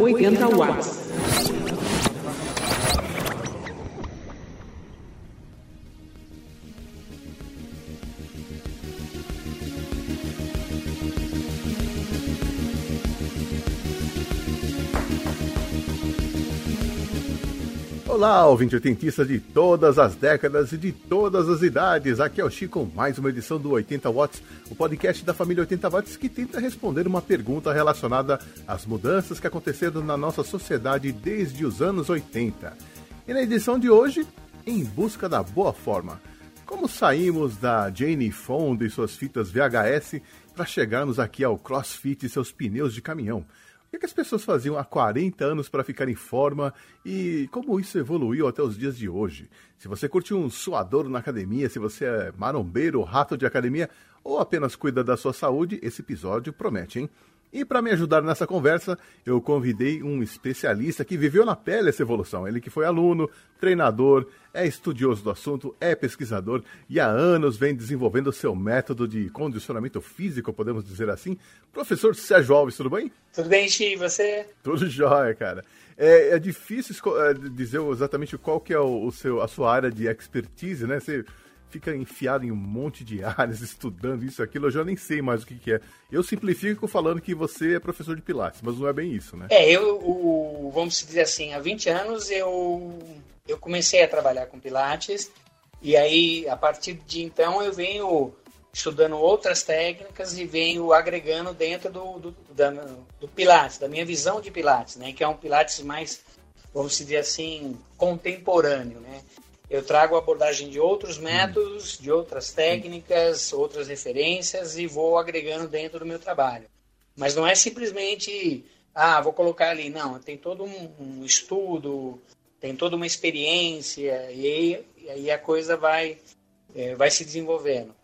Oitenta watts. Olá, ouvinte oitentista de todas as décadas e de todas as idades. Aqui é o Chico mais uma edição do 80 Watts, o podcast da família 80 Watts que tenta responder uma pergunta relacionada às mudanças que aconteceram na nossa sociedade desde os anos 80. E na edição de hoje, em busca da boa forma. Como saímos da Jane Fonda e suas fitas VHS para chegarmos aqui ao CrossFit e seus pneus de caminhão? O que, as pessoas faziam há 40 anos para ficar em forma e como isso evoluiu até os dias de hoje? Se você curte um suador na academia, se você é marombeiro, rato de academia ou apenas cuida da sua saúde, esse episódio promete, hein? E para me ajudar nessa conversa, eu convidei um especialista que viveu na pele essa evolução. Ele que foi aluno, treinador, é estudioso do assunto, é pesquisador e há anos vem desenvolvendo seu método de condicionamento físico, podemos dizer assim. Professor Sérgio Alves, tudo bem? Tudo bem, Chi, você? Tudo jóia, cara. É, é difícil é, dizer exatamente qual que é o, o, seu, a sua área de expertise, né? Você fica enfiado em um monte de áreas, estudando isso, aquilo, eu já nem sei mais o que, que é. Eu simplifico falando que você é professor de Pilates, mas não é bem isso, né? É, eu, o, vamos dizer assim, há 20 anos eu, eu comecei a trabalhar com Pilates, e aí, a partir de então, eu venho estudando outras técnicas e venho agregando dentro do, do, da, do Pilates, da minha visão de Pilates, né? Que é um Pilates mais, vamos dizer assim, contemporâneo, né? eu trago a abordagem de outros hum. métodos, de outras técnicas, outras referências e vou agregando dentro do meu trabalho. Mas não é simplesmente, ah, vou colocar ali. Não, tem todo um, um estudo, tem toda uma experiência e aí, e aí a coisa vai, é, vai se desenvolvendo.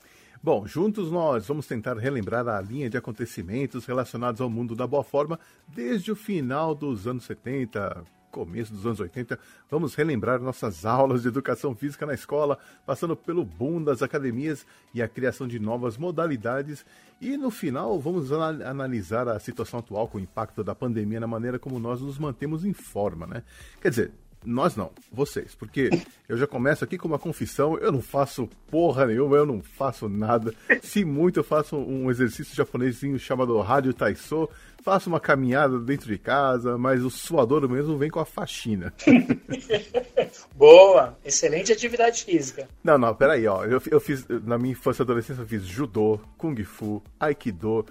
Bom, juntos nós vamos tentar relembrar a linha de acontecimentos relacionados ao mundo da boa forma desde o final dos anos 70, começo dos anos 80, vamos relembrar nossas aulas de educação física na escola, passando pelo boom das academias e a criação de novas modalidades. E no final, vamos analisar a situação atual com o impacto da pandemia na maneira como nós nos mantemos em forma, né? Quer dizer, nós não, vocês, porque eu já começo aqui com uma confissão, eu não faço porra nenhuma, eu não faço nada. Se muito, eu faço um exercício japonesinho chamado Rádio Taiso, faço uma caminhada dentro de casa, mas o suador mesmo vem com a faxina. Boa, excelente atividade física. Não, não, peraí, ó, eu, eu fiz, na minha infância e adolescência, eu fiz judô, kung fu, aikido,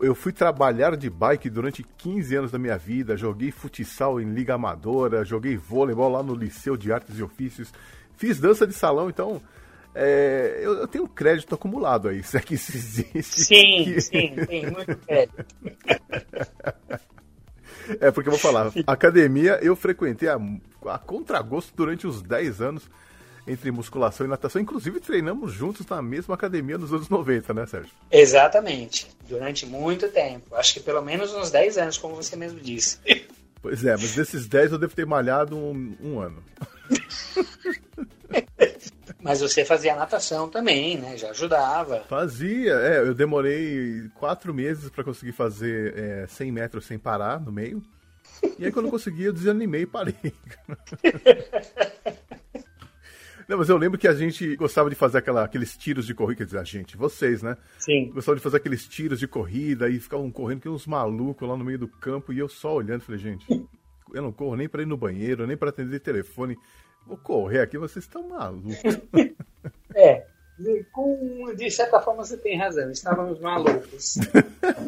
eu fui trabalhar de bike durante 15 anos da minha vida, joguei futsal em liga amadora, joguei vôleibol lá no Liceu de Artes e Ofícios, fiz dança de salão, então é, eu, eu, tenho crédito acumulado aí, se é que isso existe. Sim, que... sim, tem muito crédito. É, porque eu vou falar, academia eu frequentei a, a contragosto durante uns 10 anos entre musculação e natação. Inclusive, treinamos juntos na mesma academia nos anos 90, né, Sérgio? Exatamente. Durante muito tempo. Acho que pelo menos uns 10 anos, como você mesmo disse. Pois é, mas desses 10 eu devo ter malhado um, um ano. Mas você fazia natação também, né? Já ajudava. Fazia, é. Eu demorei quatro meses para conseguir fazer é, 100 metros sem parar no meio. E aí, quando eu consegui, eu desanimei e parei. Não, mas eu lembro que a gente gostava de fazer aquela, aqueles tiros de corrida, quer dizer, a gente, vocês, né? Sim. Gostavam de fazer aqueles tiros de corrida e ficavam correndo que uns malucos lá no meio do campo e eu só olhando, falei, gente, eu não corro nem para ir no banheiro, nem para atender telefone. Vou correr aqui, vocês estão malucos. é, com, de certa forma você tem razão, estávamos malucos.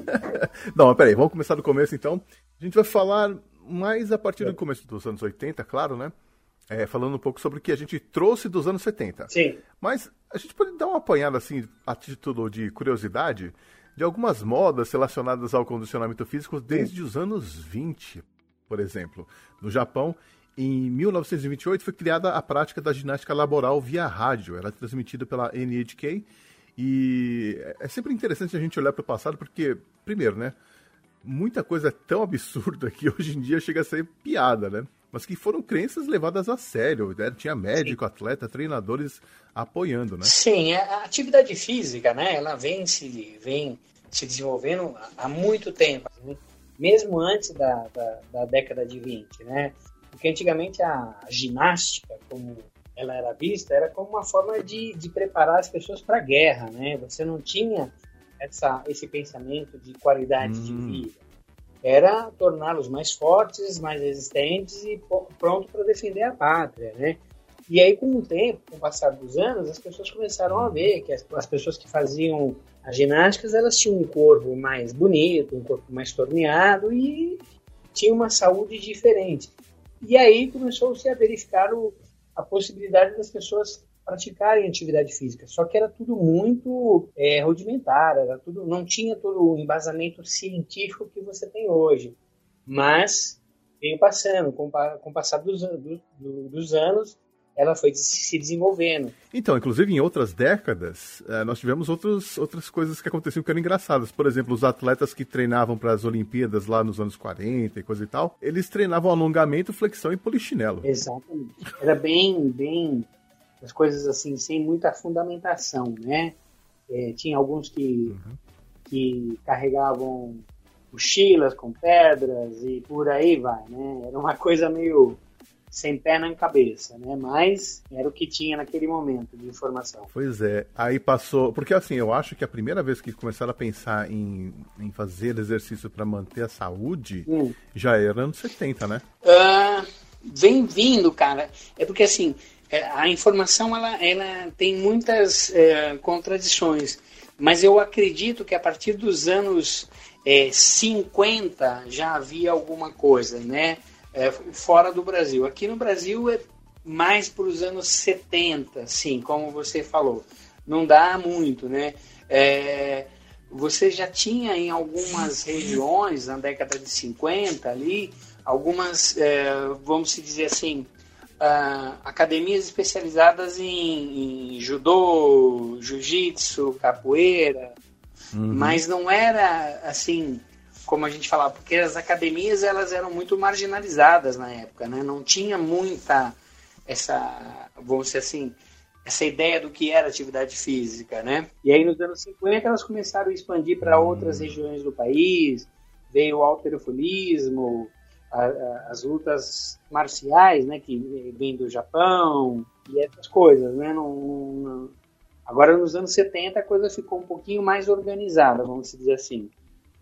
não, mas peraí, vamos começar do começo então. A gente vai falar mais a partir do começo dos anos 80, claro, né? É, falando um pouco sobre o que a gente trouxe dos anos 70. Sim. Mas a gente pode dar uma apanhada, assim, a título de curiosidade, de algumas modas relacionadas ao condicionamento físico desde Sim. os anos 20, por exemplo. No Japão, em 1928 foi criada a prática da ginástica laboral via rádio. Ela é transmitida pela NHK e é sempre interessante a gente olhar para o passado porque, primeiro, né, muita coisa é tão absurda que hoje em dia chega a ser piada, né? Mas que foram crenças levadas a sério. Né? Tinha médico, Sim. atleta, treinadores apoiando, né? Sim, a atividade física, né? Ela vem se, vem se desenvolvendo há muito tempo, né? mesmo antes da, da, da, década de 20, né? Porque antigamente a ginástica, como ela era vista, era como uma forma de, de preparar as pessoas para a guerra, né? Você não tinha essa, esse pensamento de qualidade hum. de vida era torná-los mais fortes, mais resistentes e prontos para defender a pátria, né? E aí, com o tempo, com o passar dos anos, as pessoas começaram a ver que as, as pessoas que faziam as ginásticas, elas tinham um corpo mais bonito, um corpo mais torneado e tinham uma saúde diferente. E aí começou-se a verificar o, a possibilidade das pessoas praticarem atividade física. Só que era tudo muito é, rudimentar, era tudo, não tinha todo o embasamento científico que você tem hoje. Mas veio passando, com, com o passar dos, do, dos anos, ela foi se desenvolvendo. Então, inclusive em outras décadas, é, nós tivemos outros, outras coisas que aconteciam que eram engraçadas. Por exemplo, os atletas que treinavam para as Olimpíadas lá nos anos 40 e coisa e tal, eles treinavam alongamento, flexão e polichinelo. Exatamente. Era bem, bem as coisas assim, sem muita fundamentação, né? É, tinha alguns que, uhum. que carregavam mochilas com pedras e por aí vai, né? Era uma coisa meio sem pé nem cabeça, né? Mas era o que tinha naquele momento de informação. Pois é, aí passou. Porque assim, eu acho que a primeira vez que começaram a pensar em, em fazer exercício para manter a saúde hum. já era anos 70, né? Uh, vem vindo, cara. É porque assim, a informação ela, ela tem muitas é, contradições, mas eu acredito que a partir dos anos é, 50 já havia alguma coisa, né? É, fora do Brasil. Aqui no Brasil é mais para os anos 70, sim, como você falou. Não dá muito, né? É, você já tinha em algumas regiões, na década de 50 ali, algumas, é, vamos dizer assim, uh, academias especializadas em, em judô, jiu-jitsu, capoeira, uhum. mas não era assim como a gente falava, porque as academias elas eram muito marginalizadas na época, né? Não tinha muita essa, vamos dizer assim, essa ideia do que era atividade física, né? E aí nos anos 50 elas começaram a expandir para outras regiões do país, veio o alterofilismo, a, as lutas marciais, né, que vêm do Japão e essas coisas, né? Não, não, Agora, nos anos 70, a coisa ficou um pouquinho mais organizada, vamos dizer assim.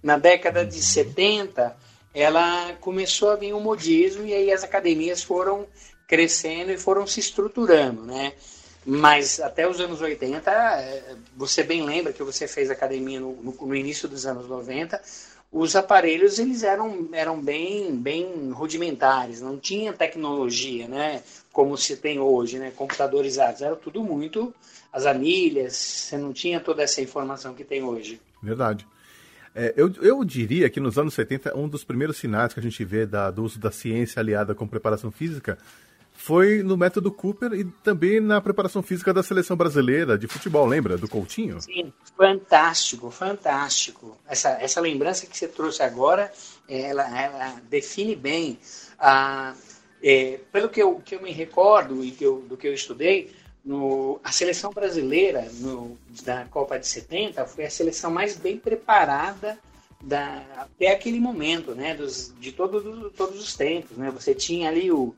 Na década de 70, ela começou a vir um modismo e aí as academias foram crescendo e foram se estruturando, né? Mas até os anos 80, eh, você bem lembra que você fez academia no, no, no início dos anos 90, os aparelhos eles eram, eram bem, bem rudimentares, não tinha tecnologia, né? Como se tem hoje, né? Computadorizados, era tudo muito as anilhas, você não tinha toda essa informação que tem hoje. Verdade. É, eu, eu diria que nos anos 70, um dos primeiros sinais que a gente vê da, do uso da ciência aliada com preparação física foi no método Cooper e também na preparação física da seleção brasileira de futebol, lembra? Do Coutinho? Sim, fantástico, fantástico. Essa, essa lembrança que você trouxe agora, ela, ela define bem. A, é, pelo que eu, que eu me recordo e que eu, do que eu estudei, no, a seleção brasileira no, da Copa de 70 foi a seleção mais bem preparada da, até aquele momento, né, dos, de todo, do, todos os tempos. Né? Você tinha ali o,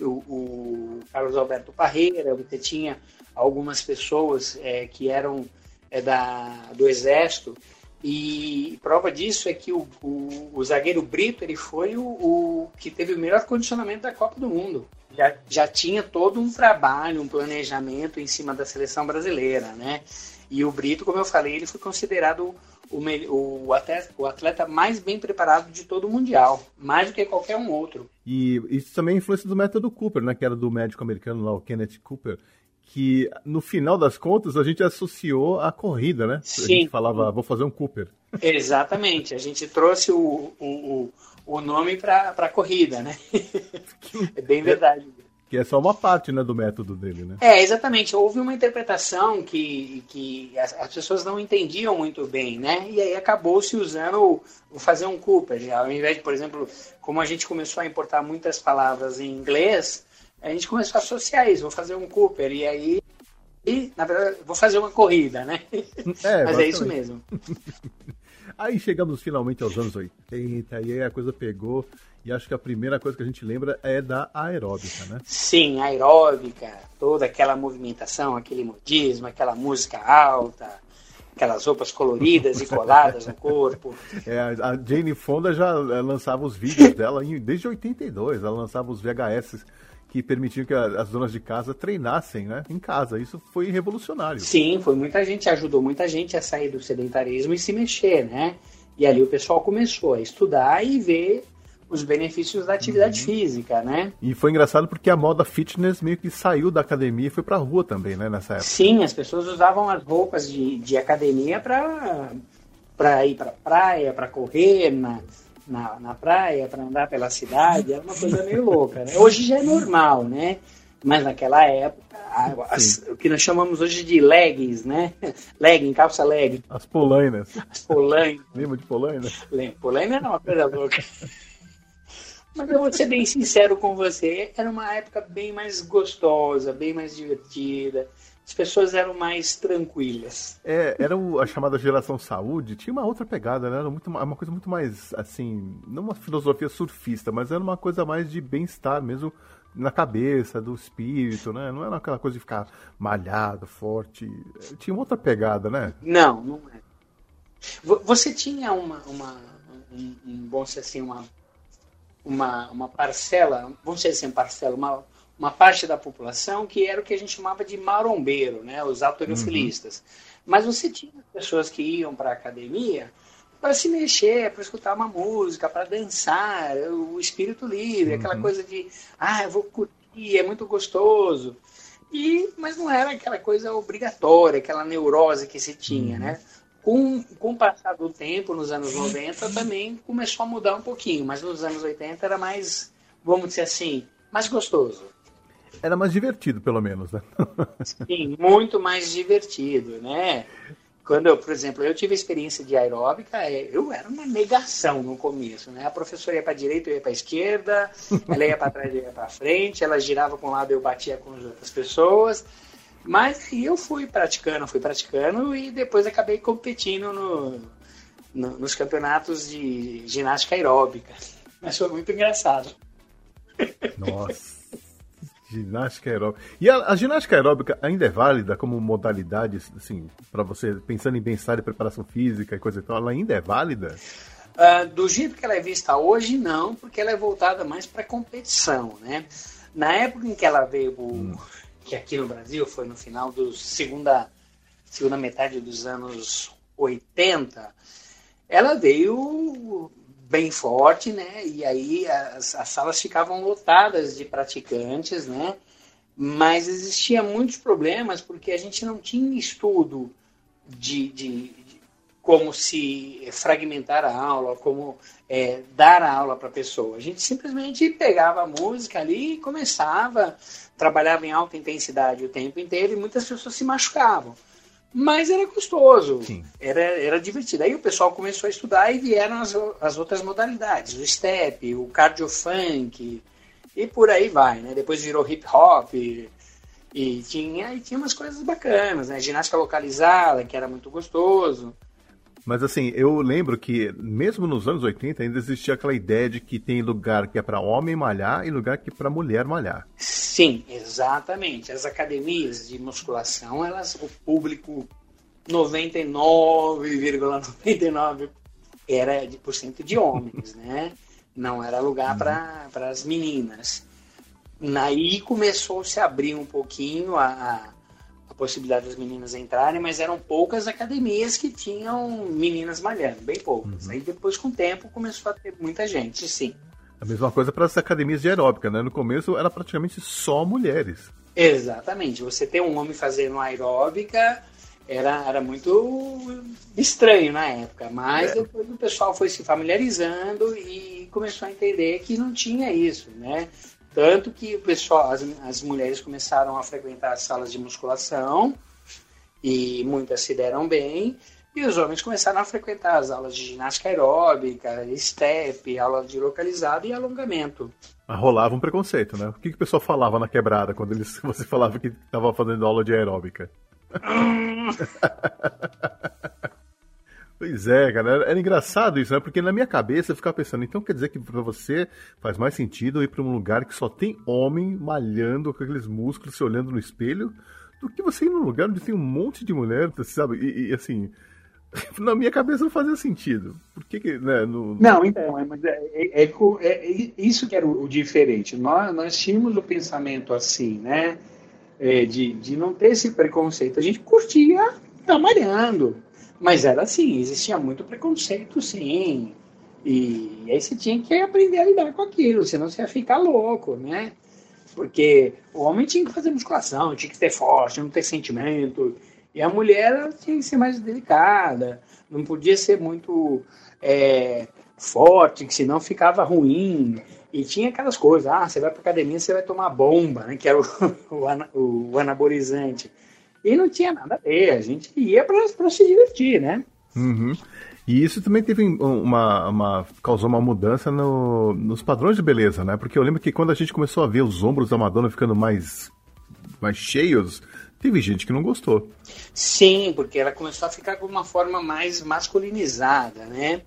o o, Carlos Alberto Parreira, você tinha algumas pessoas é, que eram é, da, do Exército, e prova disso é que o, o, o zagueiro Brito ele foi o, o, que teve o melhor condicionamento da Copa do Mundo. Já, já tinha todo um trabalho, um planejamento em cima da seleção brasileira, né? E o Brito, como eu falei, ele foi considerado o, o, atleta, o atleta mais bem preparado de todo o Mundial, mais do que qualquer um outro. E isso também é influência do método Cooper, né, que era do médico americano lá, o Kenneth Cooper, que no final das contas a gente associou a corrida, né? Sim. A gente falava, vou fazer um Cooper. Exatamente, a gente trouxe o, o, o nome para a corrida, né? é bem verdade. Que é só uma parte né, do método dele, né? É, exatamente. Houve uma interpretação que, que as, as pessoas não entendiam muito bem, né? E aí acabou se usando o, fazer um Cooper. Ao invés de, por exemplo, como a gente começou a importar muitas palavras em inglês, a gente começou a associar isso, vou fazer um Cooper. E aí, e, na verdade, vou fazer uma corrida, né? É, Mas é isso mesmo. aí chegamos finalmente aos anos 80, e aí a coisa pegou. E acho que a primeira coisa que a gente lembra é da aeróbica, né? Sim, aeróbica, toda aquela movimentação, aquele modismo, aquela música alta, aquelas roupas coloridas e coladas no corpo. É, a Jane Fonda já eh, lançava os vídeos dela desde 82, ela lançava os VHS que permitiam que as donas de casa treinassem, né, em casa. Isso foi revolucionário. Sim, foi muita gente, ajudou muita gente a sair do sedentarismo e se mexer, né? E ali o pessoal começou a estudar e ver os benefícios da atividade uhum. física, né? E foi engraçado porque a moda fitness meio que saiu da academia e foi pra rua também, né, nessa época. Sim, as pessoas usavam as roupas de, de academia pra, pra ir pra praia, pra correr na, na, na praia, pra andar pela cidade, era uma coisa meio louca, né? Hoje já é normal, né? Mas naquela época, as, o que nós chamamos hoje de leggings, né? Legging, calça legging. As polainas. As polainas. Lembra de polaina? Polaina era uma coisa louca. Mas eu vou ser bem sincero com você, era uma época bem mais gostosa, bem mais divertida. As pessoas eram mais tranquilas. É, era o, a chamada geração saúde, tinha uma outra pegada, né? Era muito, uma coisa muito mais, assim, não uma filosofia surfista, mas era uma coisa mais de bem-estar mesmo na cabeça, do espírito, né? Não era aquela coisa de ficar malhado, forte. Tinha uma outra pegada, né? Não, não é. Você tinha uma, uma um, um, bom assim, uma uma, uma parcela, vamos dizer assim, parcela, uma, uma parte da população que era o que a gente chamava de marombeiro, né, os autoriofilistas. Uhum. Mas você tinha pessoas que iam para a academia para se mexer, para escutar uma música, para dançar, o espírito livre, uhum. aquela coisa de, ah, eu vou curtir, é muito gostoso. E, mas não era aquela coisa obrigatória, aquela neurose que se tinha, uhum. né? Com, com o passar do tempo, nos anos 90, também começou a mudar um pouquinho, mas nos anos 80 era mais, vamos dizer assim, mais gostoso. Era mais divertido, pelo menos, né? Sim, muito mais divertido, né? Quando eu, por exemplo, eu tive experiência de aeróbica, é, eu era uma negação no começo, né? A professora ia para direita, eu ia para esquerda, ela ia para trás, eu ia para frente, ela girava para um lado, eu batia com as outras pessoas. Mas aí eu fui praticando, fui praticando e depois acabei competindo no, no, nos campeonatos de ginástica aeróbica. Mas foi muito engraçado. Nossa. Ginástica aeróbica. E a, a, ginástica aeróbica ainda é válida como modalidade, assim, para você pensando em bem-estar e preparação física e coisa e tal, ela ainda é válida? Uh, do jeito que ela é vista hoje, não, porque ela é voltada mais para competição, né? Na época em que ela veio hum que aqui no Brasil foi no final da segunda, segunda metade dos anos 80, ela veio bem forte, né? E aí as, as salas ficavam lotadas de praticantes, né? Mas existia muitos problemas porque a gente não tinha estudo de, de, de como se fragmentar a aula, como é, dar a aula para a pessoa. A gente simplesmente pegava a música ali e começava trabalhava em alta intensidade o tempo inteiro e muitas pessoas se machucavam. Mas era gostoso, era, era divertido. Aí o pessoal começou a estudar e vieram as, as outras modalidades, o step, o cardio funk e por aí vai, né? Depois virou hip hop e, e tinha, e tinha umas coisas bacanas, né? Ginástica localizada, que era muito gostoso. Mas assim, eu lembro que mesmo nos anos 80 ainda existia aquela ideia de que tem lugar que é para homem malhar e lugar que é para mulher malhar. Sim, exatamente. As academias de musculação, elas o público 99,99 ,99 era de por cento de homens, né? Não era lugar para as meninas. Aí começou a se abrir um pouquinho a, possibilidade das meninas entrarem, mas eram poucas academias que tinham meninas malhando, bem poucas. Uhum. Aí depois, com o tempo, começou a ter muita gente, sim. A mesma coisa para as academias de aeróbica, né? No começo era praticamente só mulheres. Exatamente. Você ter um homem fazendo aeróbica era, era muito estranho na época, mas é. depois o pessoal foi se familiarizando e começou a entender que não tinha isso, né? Tanto que o pessoal, as, as mulheres começaram a frequentar as salas de musculação e muitas se deram bem. E os homens começaram a frequentar as aulas de ginástica aeróbica, step, aula de localizado e alongamento. Mas rolava um preconceito, né? O que, que o pessoal falava na quebrada quando eles, você falava que estava fazendo aula de aeróbica? Pois é, cara, era engraçado isso, né? Porque na minha cabeça eu ficava pensando, então quer dizer que pra você faz mais sentido ir pra um lugar que só tem homem malhando com aqueles músculos se olhando no espelho, do que você ir num lugar onde tem um monte de mulher, sabe? E, e assim, na minha cabeça não fazia sentido. Por que, que né? No... Não, então, é, é, é, é, é, isso que era o, o, diferente. Nós, nós tínhamos o pensamento assim, né? É, de, de não ter esse preconceito. A gente curtia estar malhando mas era assim, existia muito preconceito, sim. E aí você tinha que aprender a lidar com aquilo, senão você ia ficar louco, né? Porque o homem tinha que fazer musculação, tinha que ter forte, não ter sentimento. E a mulher tinha que ser mais delicada, não podia ser muito é, forte, que senão ficava ruim. E tinha aquelas coisas, ah, você vai para academia, você vai tomar bomba, né? Que era o, o, o anabolizante. E não tinha nada a ver, a gente ia para se divertir, né? Uhum. E isso também teve uma, uma causou uma mudança no, nos padrões de beleza, né? Porque eu lembro que quando a gente começou a ver os ombros da Madonna ficando mais, mais cheios, teve gente que não gostou. Sim, porque ela começou a ficar com uma forma mais masculinizada, né?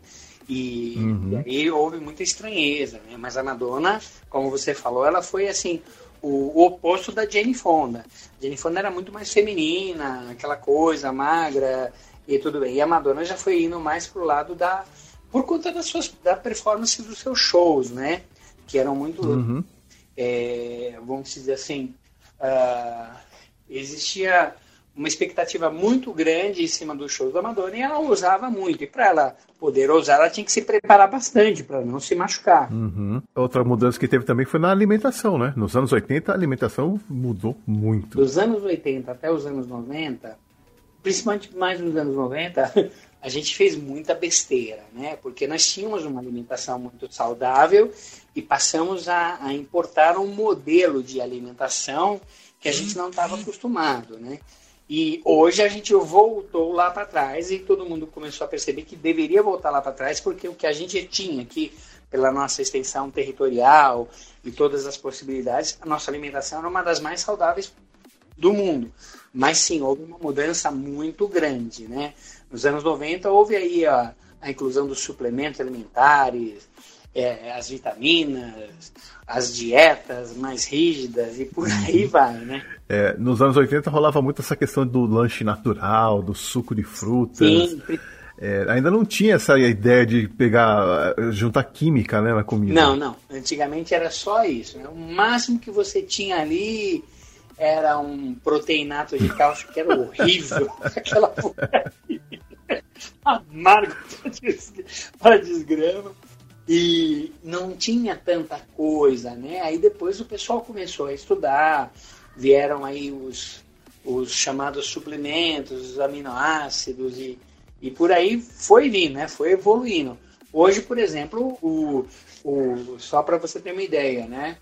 E, uhum. e aí houve muita estranheza, né? Mas a Madonna, como você falou, ela foi assim o, o, oposto da Jane Fonda. Jane Fonda era muito mais feminina, aquela coisa magra e tudo bem. E a Madonna já foi indo mais pro lado da por conta das suas da performance dos seus shows, né? Que eram muito, uhum. é, vamos dizer assim, uh, existia uma expectativa muito grande em cima do show da Madonna e ela usava muito. E para ela poder usar, ela tinha que se preparar bastante para não se machucar. Uhum. Outra mudança que teve também foi na alimentação, né? Nos anos 80 a alimentação mudou muito. Dos anos 80 até os anos 90, principalmente mais nos anos 90, a gente fez muita besteira, né? Porque nós tínhamos uma alimentação muito saudável e passamos a, a importar um modelo de alimentação que a gente não estava acostumado, né? E hoje a gente voltou lá para trás e todo mundo começou a perceber que deveria voltar lá para trás, porque o que a gente tinha aqui, pela nossa extensão territorial e todas as possibilidades, a nossa alimentação era uma das mais saudáveis do mundo. Mas sim, houve uma mudança muito grande, né? Nos anos 90 houve aí a, a inclusão dos suplementos alimentares, é, as vitaminas, as dietas mais rígidas e por aí uhum. vai, né? É, nos anos 80 rolava muito essa questão do lanche natural, do suco de frutas. Sim. É, ainda não tinha essa ideia de pegar, juntar química né, na comida. Não, não. Antigamente era só isso. Né? O máximo que você tinha ali era um proteinato de cálcio que era horrível. Aquela amargo para desgrama e não tinha tanta coisa, né? Aí depois o pessoal começou a estudar, vieram aí os, os chamados suplementos, os aminoácidos e, e por aí foi vindo, né? Foi evoluindo. Hoje, por exemplo, o, o, só para você ter uma ideia, né?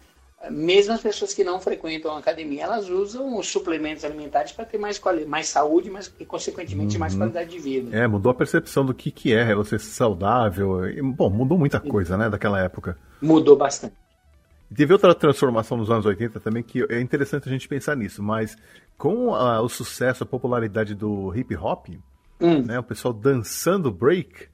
mesmo as pessoas que não frequentam a academia, elas usam os suplementos alimentares para ter mais, mais saúde mas, e, consequentemente, uhum. mais qualidade de vida. É, mudou a percepção do que, que é você ser saudável. E, bom, mudou muita coisa, né, daquela época. Mudou bastante. Teve outra transformação nos anos 80 também que é interessante a gente pensar nisso, mas com a, o sucesso, a popularidade do hip hop, hum. né, o pessoal dançando break,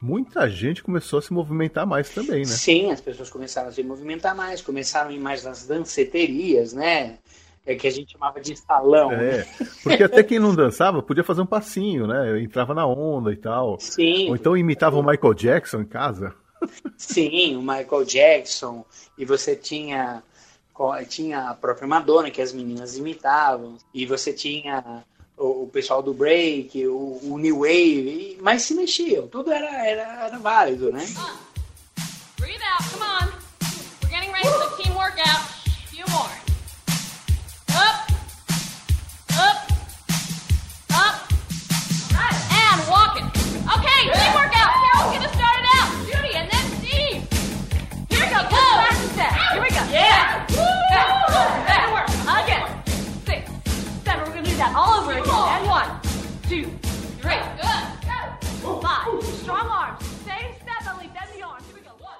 muita gente começou a se movimentar mais também, né? Sim, as pessoas começaram a se movimentar mais, começaram a ir mais nas danceterias, né? É que a gente chamava de salão. É, porque até quem não dançava podia fazer um passinho, né? Eu entrava na onda e tal. Sim. Ou então imitava o Michael Jackson em casa. Sim, o Michael Jackson. E você tinha tinha a própria Madonna que as meninas imitavam. E você tinha o, o pessoal do break, o, o, new wave, mas se mexiam, tudo era, era, era válido, né? Breathe out, come on. We're getting ready for the team workout. Two, three. Five. Strong arms. Stay steadily. Bend the arms. Here we go. One.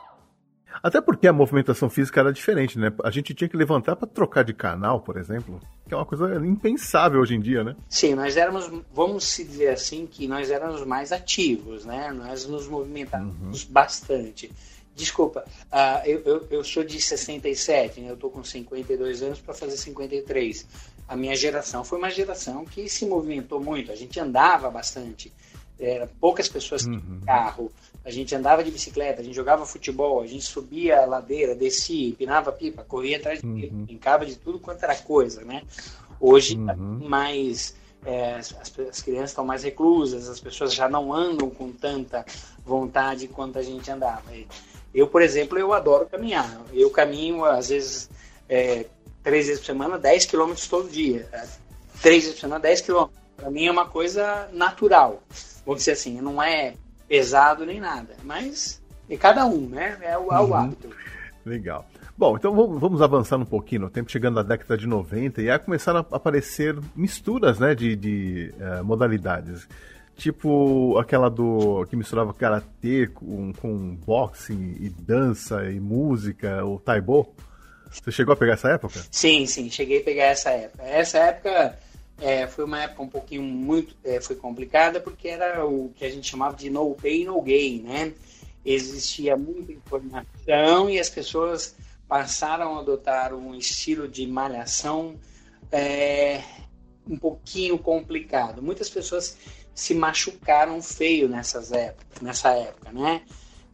Até porque a movimentação física era diferente, né? A gente tinha que levantar para trocar de canal, por exemplo, que é uma coisa impensável hoje em dia, né? Sim, nós éramos, vamos se dizer assim, que nós éramos mais ativos, né? Nós nos movimentávamos bastante. Desculpa, ah, eu, eu, eu sou de 67, né? eu estou com 52 anos para fazer 53. A minha geração foi uma geração que se movimentou muito, a gente andava bastante. Era poucas pessoas que tinham carro, a gente andava de bicicleta, a gente jogava futebol, a gente subia a ladeira, descia, empinava pipa, corria atrás de pipa, brincava de tudo quanto era coisa, né? Hoje, tá mais é, as, as crianças estão mais reclusas, as pessoas já não andam com tanta vontade quanto a gente andava. E Eu, por exemplo, eu adoro caminhar. Eu caminho, às vezes, é, três vezes por semana, 10 quilômetros todo dia. Três vezes por semana, 10 quilômetros. Para mim é uma coisa natural. Vamos dizer assim, não é pesado nem nada. Mas é cada um, né? É o, é o hábito. Legal. Bom, então vamos avançando um pouquinho no tempo, chegando na década de 90, e aí começaram a aparecer misturas né, de, de eh, modalidades. Tipo aquela do que misturava karatê com, com boxing e dança e música, o taibo. Você chegou a pegar essa época? Sim, sim, cheguei a pegar essa época. Essa época é, foi uma época um pouquinho muito é, foi complicada porque era o que a gente chamava de no pain no gain, né? Existia muita informação e as pessoas passaram a adotar um estilo de malhação é, um pouquinho complicado. Muitas pessoas se machucaram feio nessas épocas, nessa época, né?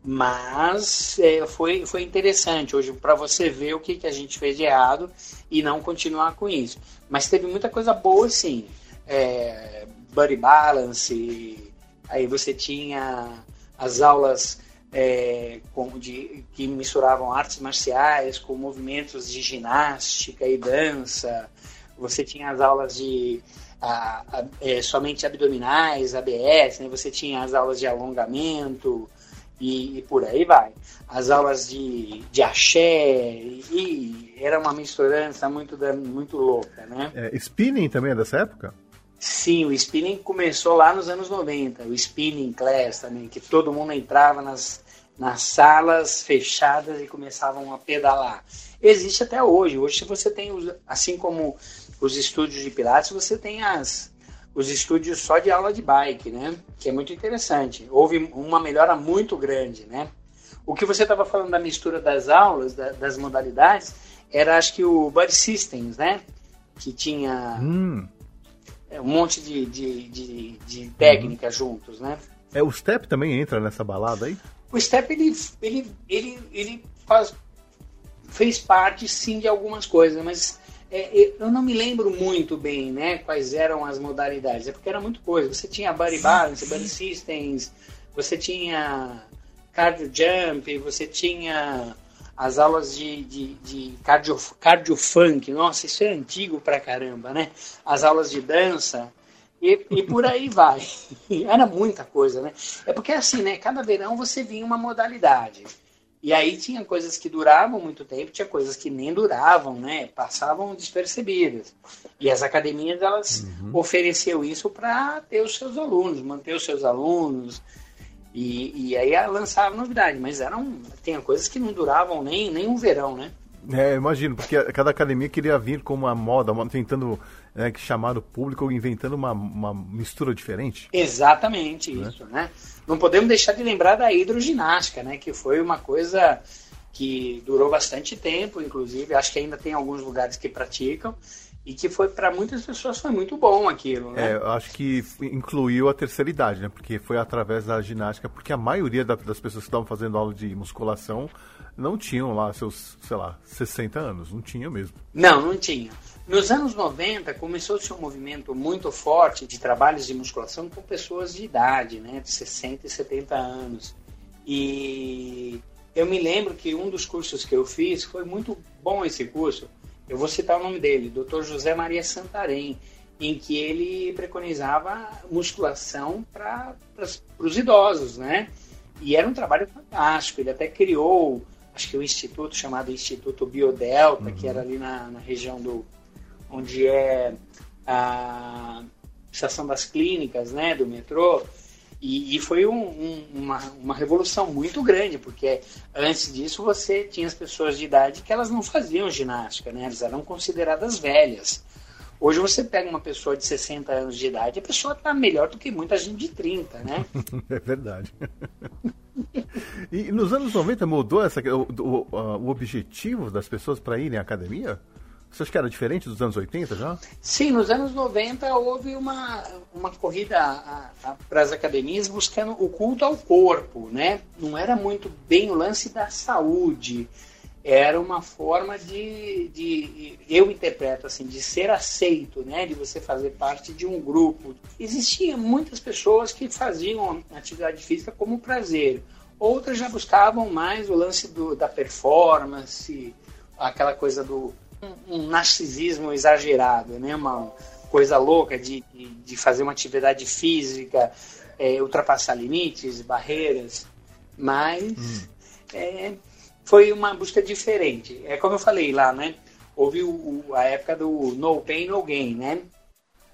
Mas é, foi, foi interessante hoje para você ver o que, que a gente fez de errado e não continuar com isso. Mas teve muita coisa boa, sim. É, body balance, aí você tinha as aulas é, com, de, que misturavam artes marciais com movimentos de ginástica e dança. Você tinha as aulas de a- a- é, somente abdominais, ABS, né? você tinha as aulas de alongamento e, e por aí vai. As aulas de, de axé, e, era uma misturança muito, muito louca, né? É, spinning também é dessa época? Sim, o spinning começou lá nos anos 90, o spinning class também, que todo mundo entrava nas, nas salas fechadas e começavam a pedalar. Existe até hoje. Hoje você tem, assim como os estúdios de pilates, você tem as, os estúdios só de aula de bike, né? Que é muito interessante. Houve uma melhora muito grande, né? O que você estava falando da mistura das aulas, da- das modalidades, era acho que o Body Systems, né? Que tinha Hum. é, um monte de, de, de, de técnicas juntos, né? É, o step também entra nessa balada aí? O Step, ele, ele, ele, ele faz, fez parte, sim, de algumas coisas, mas é, eu- não me lembro muito bem, né, quais eram as modalidades, é porque era muito coisa. Você tinha Body Balance, Body Systems, você tinha Cardio Jump, você tinha as aulas de, de, de cardio, cardio funk, nossa, isso é antigo pra caramba, né? As aulas de dança, e, e por aí vai. Era muita coisa, né? É porque assim, né? Cada verão você vinha uma modalidade. E aí tinha coisas que duravam muito tempo, tinha coisas que nem duravam, né? Passavam despercebidas. E as academias, elas ofereciam isso para ter os seus alunos, manter os seus alunos. E, e aí lançavam novidade. Mas eram, tinha coisas que não duravam nem, nem um verão, né? É, imagino, porque cada academia queria vir com uma moda, uma- tentando né, que chamar o público, inventando uma, uma mistura diferente. Exatamente isso, né? Não podemos deixar de lembrar da hidroginástica, né? Que foi uma coisa que durou bastante tempo, inclusive, acho que ainda tem alguns lugares que praticam e que foi para muitas pessoas foi muito bom aquilo, né? É, eu acho que incluiu a terceira idade, né? Porque foi através da ginástica, porque a maioria da- das pessoas que estavam fazendo aula de musculação não tinham lá seus, sei lá, 60 anos, não tinham mesmo. Não, não tinha. Nos anos 90 começou-se um movimento muito forte de trabalhos de musculação com pessoas de idade, né, de 60 e 70 anos. E eu me lembro que um dos cursos que eu fiz foi muito bom esse curso. Eu vou citar o nome dele, Dr. José Maria Santarém, em que ele preconizava musculação para os idosos, né? E era um trabalho fantástico. Ele até criou, acho que o instituto chamado Instituto Biodelta, que era ali na, na região do onde é a estação das clínicas, né, do metrô. E, e foi um, um, uma, uma revolução muito grande, porque antes disso você tinha as pessoas de idade que elas não faziam ginástica, né? Elas eram consideradas velhas. Hoje você pega uma pessoa de 60 anos de idade, a pessoa está melhor do que muita gente de 30, né? é verdade. e nos anos 90 mudou essa, o, o, o objetivo das pessoas para irem à academia? Você acha que era diferente dos anos 80 já? Sim, nos anos 90 houve uma, uma corrida para as academias buscando o culto ao corpo, né? Não era muito bem o lance da saúde, era uma forma de, de, eu interpreto assim, de ser aceito, né? De você fazer parte de um grupo. Existiam muitas pessoas que faziam atividade física como prazer, outras já buscavam mais o lance do, da performance, aquela coisa do um narcisismo exagerado, né? Uma coisa louca de, de fazer uma atividade física, é, ultrapassar limites, barreiras, mas hum. é, foi uma busca diferente. É como eu falei lá, né? Houve o, a época do no pain, no gain, né?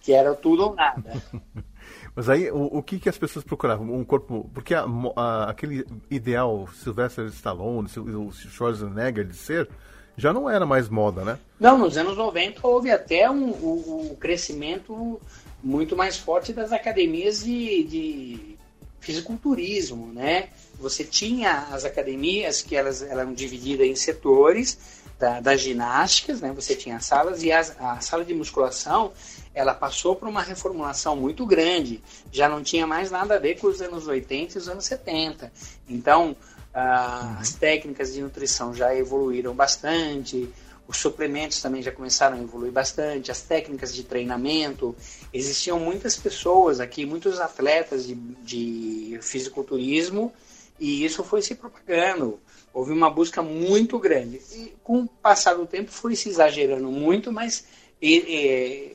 Que era tudo ou nada. Mas aí, o, o que, que as pessoas procuravam? Um corpo. Porque a, a, aquele ideal Sylvester Stallone, o Schwarzenegger de ser, já não era mais moda, né? Não, nos anos 90 houve até um, um, um crescimento muito mais forte das academias de, de fisiculturismo, né? Você tinha as academias que elas eram divididas em setores da, das ginásticas, né? Você tinha salas e as, a sala de musculação ela passou por uma reformulação muito grande. Já não tinha mais nada a ver com os anos 80 e os anos 70. Então, ah, as técnicas de nutrição já evoluíram bastante, os suplementos também já começaram a evoluir bastante, as técnicas de treinamento. Existiam muitas pessoas aqui, muitos atletas de, de fisiculturismo, e isso foi se propagando. Houve uma busca muito grande. E com o passar do tempo foi se exagerando muito, mas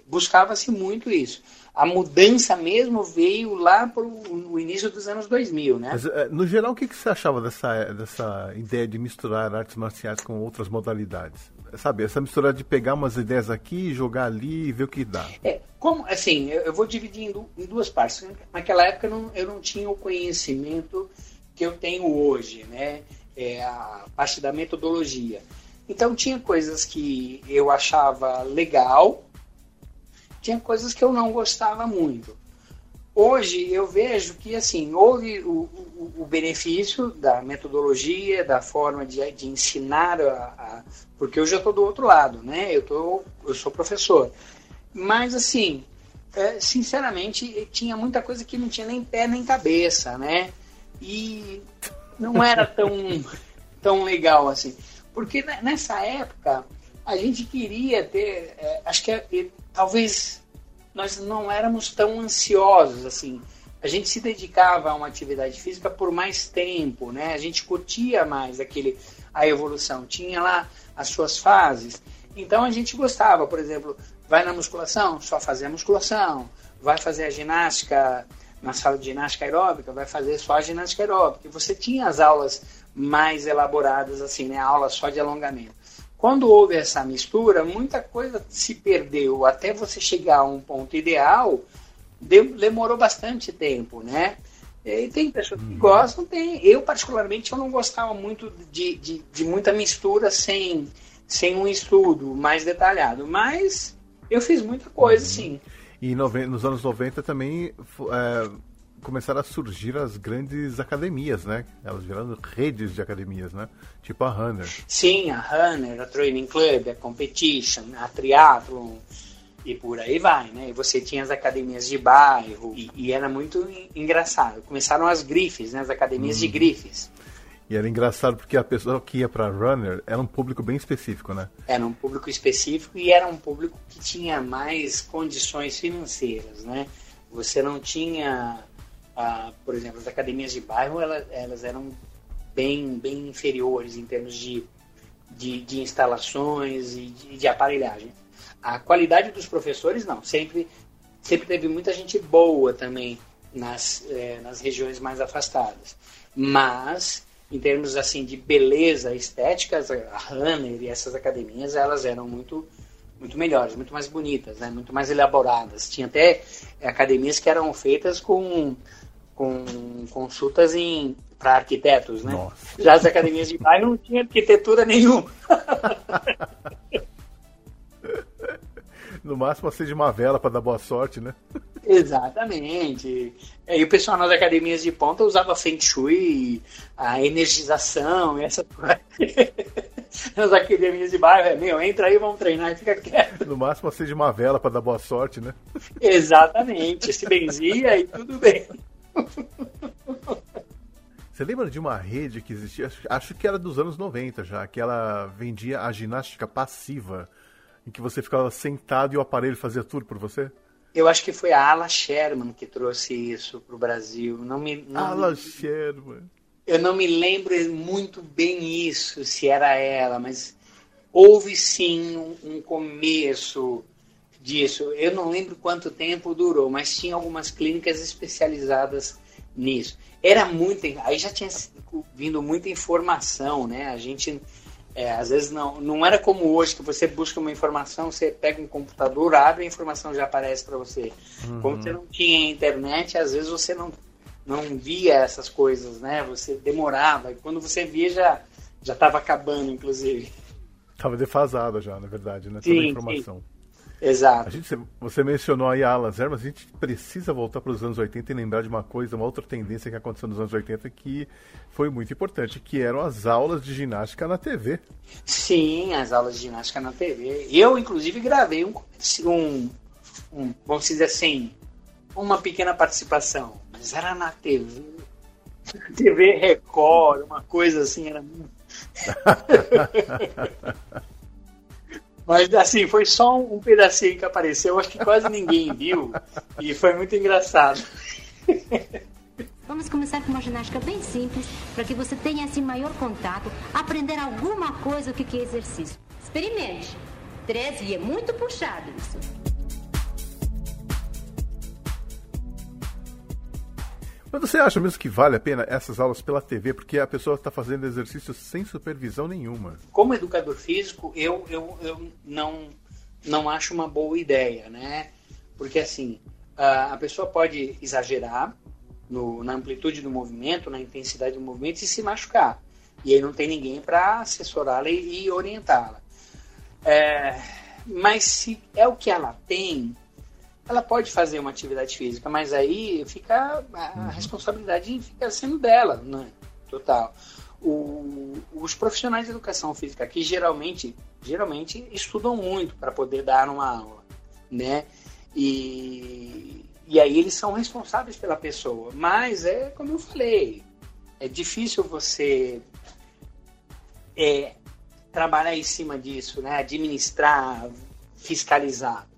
buscava-se muito isso a mudança mesmo veio lá pro, no início dos anos 2000, né? Mas, eh, no geral, o que, que você achava dessa, dessa ideia de misturar artes marciais com outras modalidades? Sabe, essa mistura de pegar umas ideias aqui, jogar ali e ver o que dá. É, como, assim, eu, eu vou dividir em, duas partes. Naquela época não, eu não tinha o conhecimento que eu tenho hoje, né? É, a parte da metodologia. Então tinha coisas que eu achava legal, tinha coisas que eu não gostava muito. Hoje eu vejo que assim houve o, o, o benefício da metodologia, da forma de, de ensinar, a, a, porque eu já estou do outro lado, né? Eu, tô, eu sou professor. Mas assim, é, sinceramente, tinha muita coisa que não tinha nem pé nem cabeça, né? E não era tão, tão legal assim. Porque nessa época a gente queria ter, é, acho que é, talvez nós não éramos tão ansiosos assim. A gente se dedicava a uma atividade física por mais tempo, né? A gente curtia mais aquele a evolução, tinha lá as suas fases. Então a gente gostava, por exemplo, vai na musculação, só fazer a musculação, vai fazer a ginástica na sala de ginástica aeróbica, vai fazer só a ginástica aeróbica. E você tinha as aulas mais elaboradas assim, né? Aula só de alongamento. Quando houve essa mistura, muita coisa se perdeu. Até você chegar a um ponto ideal, demorou bastante tempo, né? E tem pessoas que uhum. gostam, tem. Eu, particularmente, eu não gostava muito de, de, de, muita mistura sem, sem um estudo mais detalhado. Mas eu fiz muita coisa, uhum. sim. E nos anos 90 também é, começaram a surgir as grandes academias, né? Elas viraram redes de academias, né? Tipo a Runner. Sim, a Runner, a Training Club, a Competition, a Triathlon e por aí vai, né? E você tinha as academias de bairro e, e era muito engraçado. Começaram as grifes, né? As academias hum. de uhum. grifes. E era engraçado porque a pessoa que ia para runner era um público bem específico, né? Era um público específico e era um público que tinha mais condições financeiras, né? Você não tinha por exemplo, as academias de bairro, elas, elas eram bem, bem inferiores em termos de, de, de instalações e de, de, aparelhagem. A qualidade dos professores, não, sempre, sempre teve muita gente boa também nas, é, nas regiões mais afastadas. Mas, em termos assim de beleza estética, a Runner e essas academias, elas eram muito, muito melhores, muito mais bonitas, né? muito mais elaboradas. Tinha até academias que eram feitas com, com consultas em para arquitetos, né? Nossa. Já as academias de bairro não tinha arquitetura nenhuma. No máximo acende uma vela para dar boa sorte, né? Exatamente. E o pessoal nas academias de ponta usava Feng Shui, a energização, essa coisa. Nas academias de bairro, é, meu, entra aí, vamos treinar e fica quieto. No máximo acende uma vela para dar boa sorte, né? Exatamente. Se benzia e tudo bem. Você lembra de uma rede que existia? Acho- Acho que era dos anos 90 já, que ela vendia a ginástica passiva, em que você ficava sentado e o aparelho fazia tudo por você? Eu acho que foi a Ala Sherman que trouxe isso pro Brasil. Não me, não Ala me- Sherman. eu não me lembro muito bem isso, se era ela, mas houve sim um, um começo disso. Eu não lembro quanto tempo durou, mas tinha algumas clínicas especializadas nisso. Era muito, aí já tinha vindo muita informação, né? A gente é, às vezes não, não era como hoje que você busca uma informação, você pega um computador, abre a informação já aparece para você. Como você não tinha internet, às vezes você não não via essas coisas, né? Você demorava. E quando você via, já já estava acabando, inclusive. Tava defasada já, na verdade, né? Sim, Toda a informação. A Exato. gente, você mencionou aí a Alan Zer, mas a gente precisa voltar para os anos 80 e lembrar de uma coisa, uma outra tendência que aconteceu nos anos 80 que foi muito importante, que eram as aulas de ginástica na TV. Sim, as aulas de ginástica na TV. Eu, inclusive, gravei um, um, um vamos dizer assim, uma pequena participação. Mas era na TV. TV Record, uma coisa assim, era muito. Mas assim, foi só um, pedacinho que apareceu, acho que quase ninguém viu. E foi muito engraçado. Vamos começar com uma ginástica bem simples, para que você tenha assim maior contato, aprender alguma coisa o que que é exercício. Experimente. 13 e é muito puxado isso. Mas você acha mesmo que vale a pena essas aulas pela TV, porque a pessoa está fazendo exercício sem supervisão nenhuma? como educador físico, eu, eu, eu não, não acho uma boa ideia, né? Porque assim, a pessoa pode exagerar no, na amplitude do movimento, na intensidade do movimento e se machucar. E aí não tem ninguém para assessorá-la e, e orientá-la. É, mas se é o que ela tem, ela pode fazer uma atividade física, mas aí fica a responsabilidade fica sendo dela, né? Total. O- os profissionais de educação física aqui geralmente, geralmente estudam muito para poder dar uma aula, né? E, e aí eles são responsáveis pela pessoa, mas é como eu falei, é difícil você é, trabalhar em cima disso, né? Administrar, fiscalizar.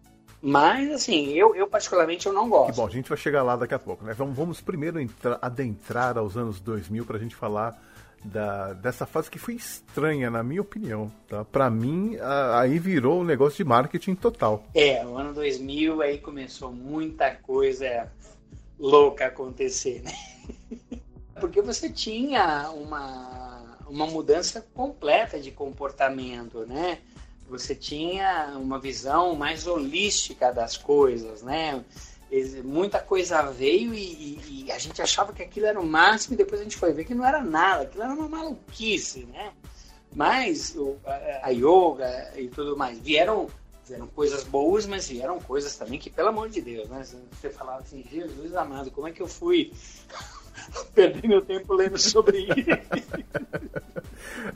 Mas assim, eu, eu particularmente eu não Que gosto. bom, a gente vai chegar lá daqui a pouco, né? Vamos, vamos primeiro entra- adentrar aos anos 2000 para a gente falar da, dessa fase que foi estranha, na minha opinião. Tá? Para mim, a- aí virou um negócio de marketing total. É, o ano 2000 aí começou muita coisa louca acontecer, né? Porque você tinha uma, uma mudança completa de comportamento, né? Você tinha uma visão mais holística das coisas, né? Muita coisa veio e, e- a gente achava que aquilo era o máximo e depois a gente foi ver que não era nada, aquilo era uma maluquice, né? Mas a yoga e tudo mais vieram, vieram coisas boas, mas vieram coisas também que, pelo amor de Deus, né? Você falava assim, Jesus amado, como é que eu fui perder meu tempo lendo sobre isso?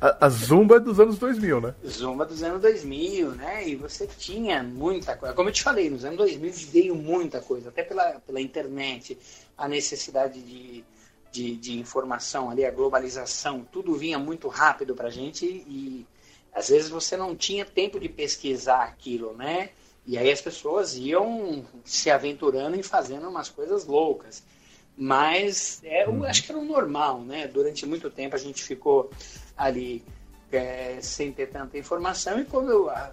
A, a Zumba é dos anos 2000, né? Zumba dos anos 2000, né? E você tinha muita coisa. Como eu te falei, nos anos 2000 veio muita coisa, até pela, pela internet, a necessidade de, de, de informação ali, a globalização, tudo vinha muito rápido pra gente e às vezes você não tinha tempo de pesquisar aquilo, né? E aí as pessoas iam se aventurando e fazendo umas coisas loucas. Mas é, eu acho que era o normal, né? Durante muito tempo a gente ficou ali é, sem ter tanta informação e quando a-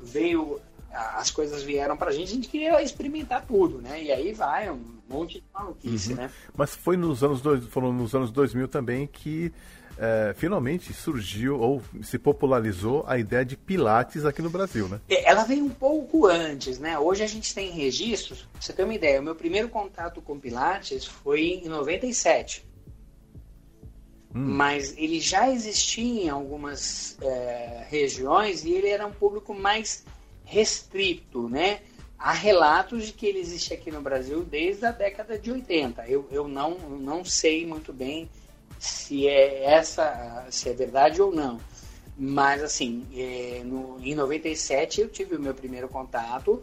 veio a- as coisas vieram pra gente, a gente queria experimentar tudo, né? E aí vai um- um monte de maluquice, Uhum. né? Mas foi nos anos dois, foram nos anos 2000 também que é, finalmente surgiu ou se popularizou a ideia de pilates aqui no Brasil, né? É, Ela veio um pouco antes, né? Hoje a gente tem registros. Pra você ter uma ideia, o meu primeiro contato com Pilates foi em 97. Mas ele já existia em algumas é, regiões e ele era um público mais restrito, né? Há relatos de que ele existe aqui no Brasil desde a década de 80. Eu, eu não, não sei muito bem se é essa, se é verdade ou não. Mas assim, é, no, em 97 eu tive o meu primeiro contato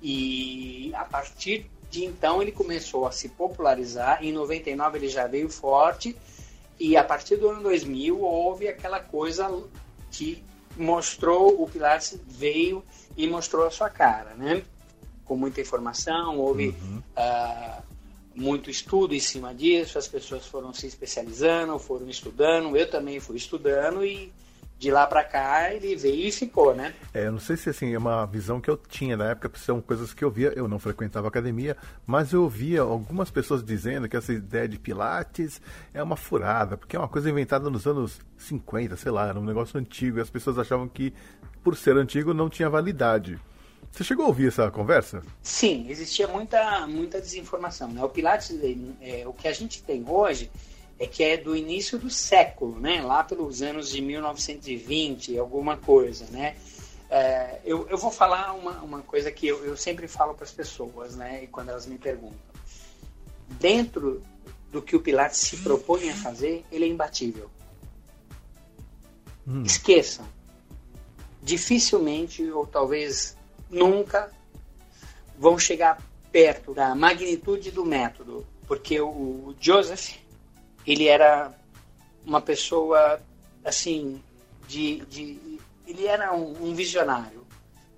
e a partir de então ele começou a se popularizar. Em 99 ele já veio forte e a partir do ano 2000 houve aquela coisa que mostrou o Pilates veio e mostrou a sua cara, né? Com muita informação, houve ah, muito estudo em cima disso, as pessoas foram se especializando, foram estudando, eu também fui estudando e de lá para cá ele veio e ficou, né? É, eu não sei se assim é uma visão que eu tinha na época, são coisas que eu via. Eu não frequentava academia, mas eu via algumas pessoas dizendo que essa ideia de pilates é uma furada, porque é uma coisa inventada nos anos 50, sei lá, era um negócio antigo e as pessoas achavam que por ser antigo não tinha validade. Você chegou a ouvir essa conversa? Sim, existia muita, muita desinformação. Né? O Pilates, é, o que a gente tem hoje é que é do início do século, né? lá pelos anos de 1920, alguma coisa. Né? É, eu, eu vou falar uma, uma coisa que eu, eu sempre falo para as pessoas, né? e quando elas me perguntam. Dentro do que o Pilates se propõe a fazer, ele é imbatível. Esqueçam. Dificilmente, ou talvez nunca, vão chegar perto da magnitude do método, porque o Joseph ele era uma pessoa assim de, de ele era um, um, visionário.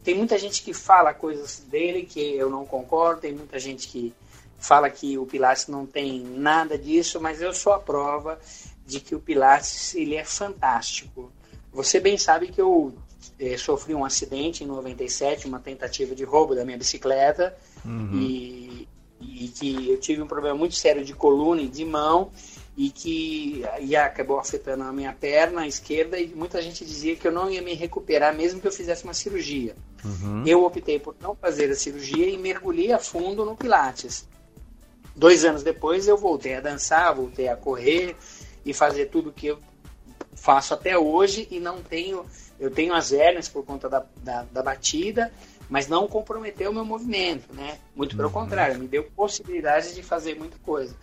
Tem muita gente que fala coisas dele que eu não concordo, tem muita gente que fala que o Pilates não tem nada disso, mas eu sou a prova de que o Pilates ele é fantástico. Você bem sabe que eu eh, sofri um acidente em 97, uma tentativa de roubo da minha bicicleta uhum. e, e que eu tive um problema muito sério de coluna e de mão e que e acabou afetando a minha perna esquerda e muita gente dizia que eu não ia me recuperar mesmo que eu fizesse uma cirurgia. Uhum. Eu optei por não fazer a cirurgia e mergulhei a fundo no Pilates. Dois anos depois eu voltei a dançar, voltei a correr e fazer tudo que eu faço até hoje e não tenho eu tenho as hérnias por conta da, da, da batida mas não comprometeu o meu movimento né muito pelo uhum. contrário me deu possibilidade de fazer muita coisa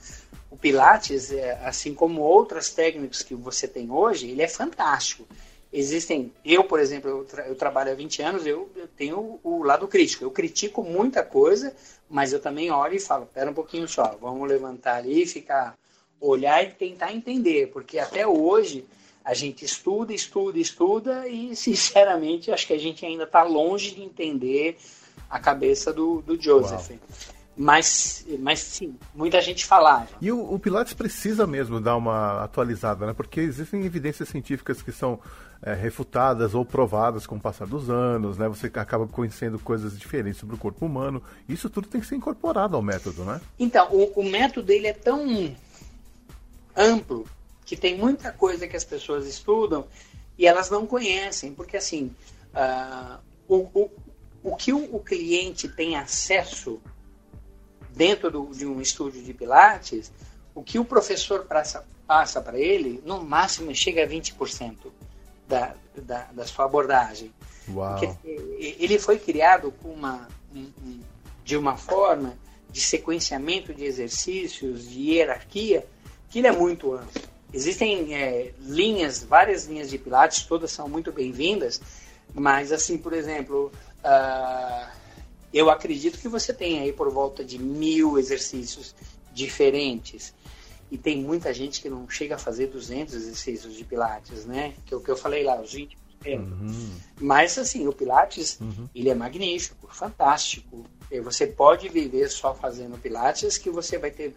o Pilates, é, assim como outras técnicas que você tem hoje, ele é fantástico. Existem, eu, por exemplo, eu, tra eu trabalho há 20 anos, eu, eu tenho o, o, lado crítico. Eu critico muita coisa, mas eu também olho e falo, pera um pouquinho só, vamos levantar ali, ficar, olhar e tentar entender, porque até hoje a gente estuda, estuda, estuda e, sinceramente, acho que a gente ainda está longe de entender a cabeça do, do Joseph. Uau. Mas, mas sim, muita gente falava. E o, o, Pilates precisa mesmo dar uma atualizada, né? Porque existem evidências científicas que são é, refutadas ou provadas com o passar dos anos, né? Você acaba conhecendo coisas diferentes sobre o corpo humano. Isso tudo tem que ser incorporado ao método, né? Então, o, o método ele é tão amplo que tem muita coisa que as pessoas estudam e elas não conhecem, porque assim, uh, o, o, o que o, o cliente tem acesso dentro do, de um estúdio de Pilates, o que o professor passa, passa para ele, no máximo chega a 20% da, da, da sua abordagem. Uau. Porque ele foi criado com uma, um, um, de uma forma de sequenciamento de exercícios, de hierarquia, que ele é muito amplo. Existem é, linhas, várias linhas de Pilates, todas são muito bem-vindas, mas assim, por exemplo, uh, eu acredito que você tem aí por volta de mil exercícios diferentes. E tem muita gente que não chega a fazer 200 exercícios de Pilates, né? Que é o que eu falei lá, os 20%. Uhum. Mas, assim, o Pilates, uhum. ele é magnífico, fantástico. E você pode viver só fazendo Pilates que você vai ter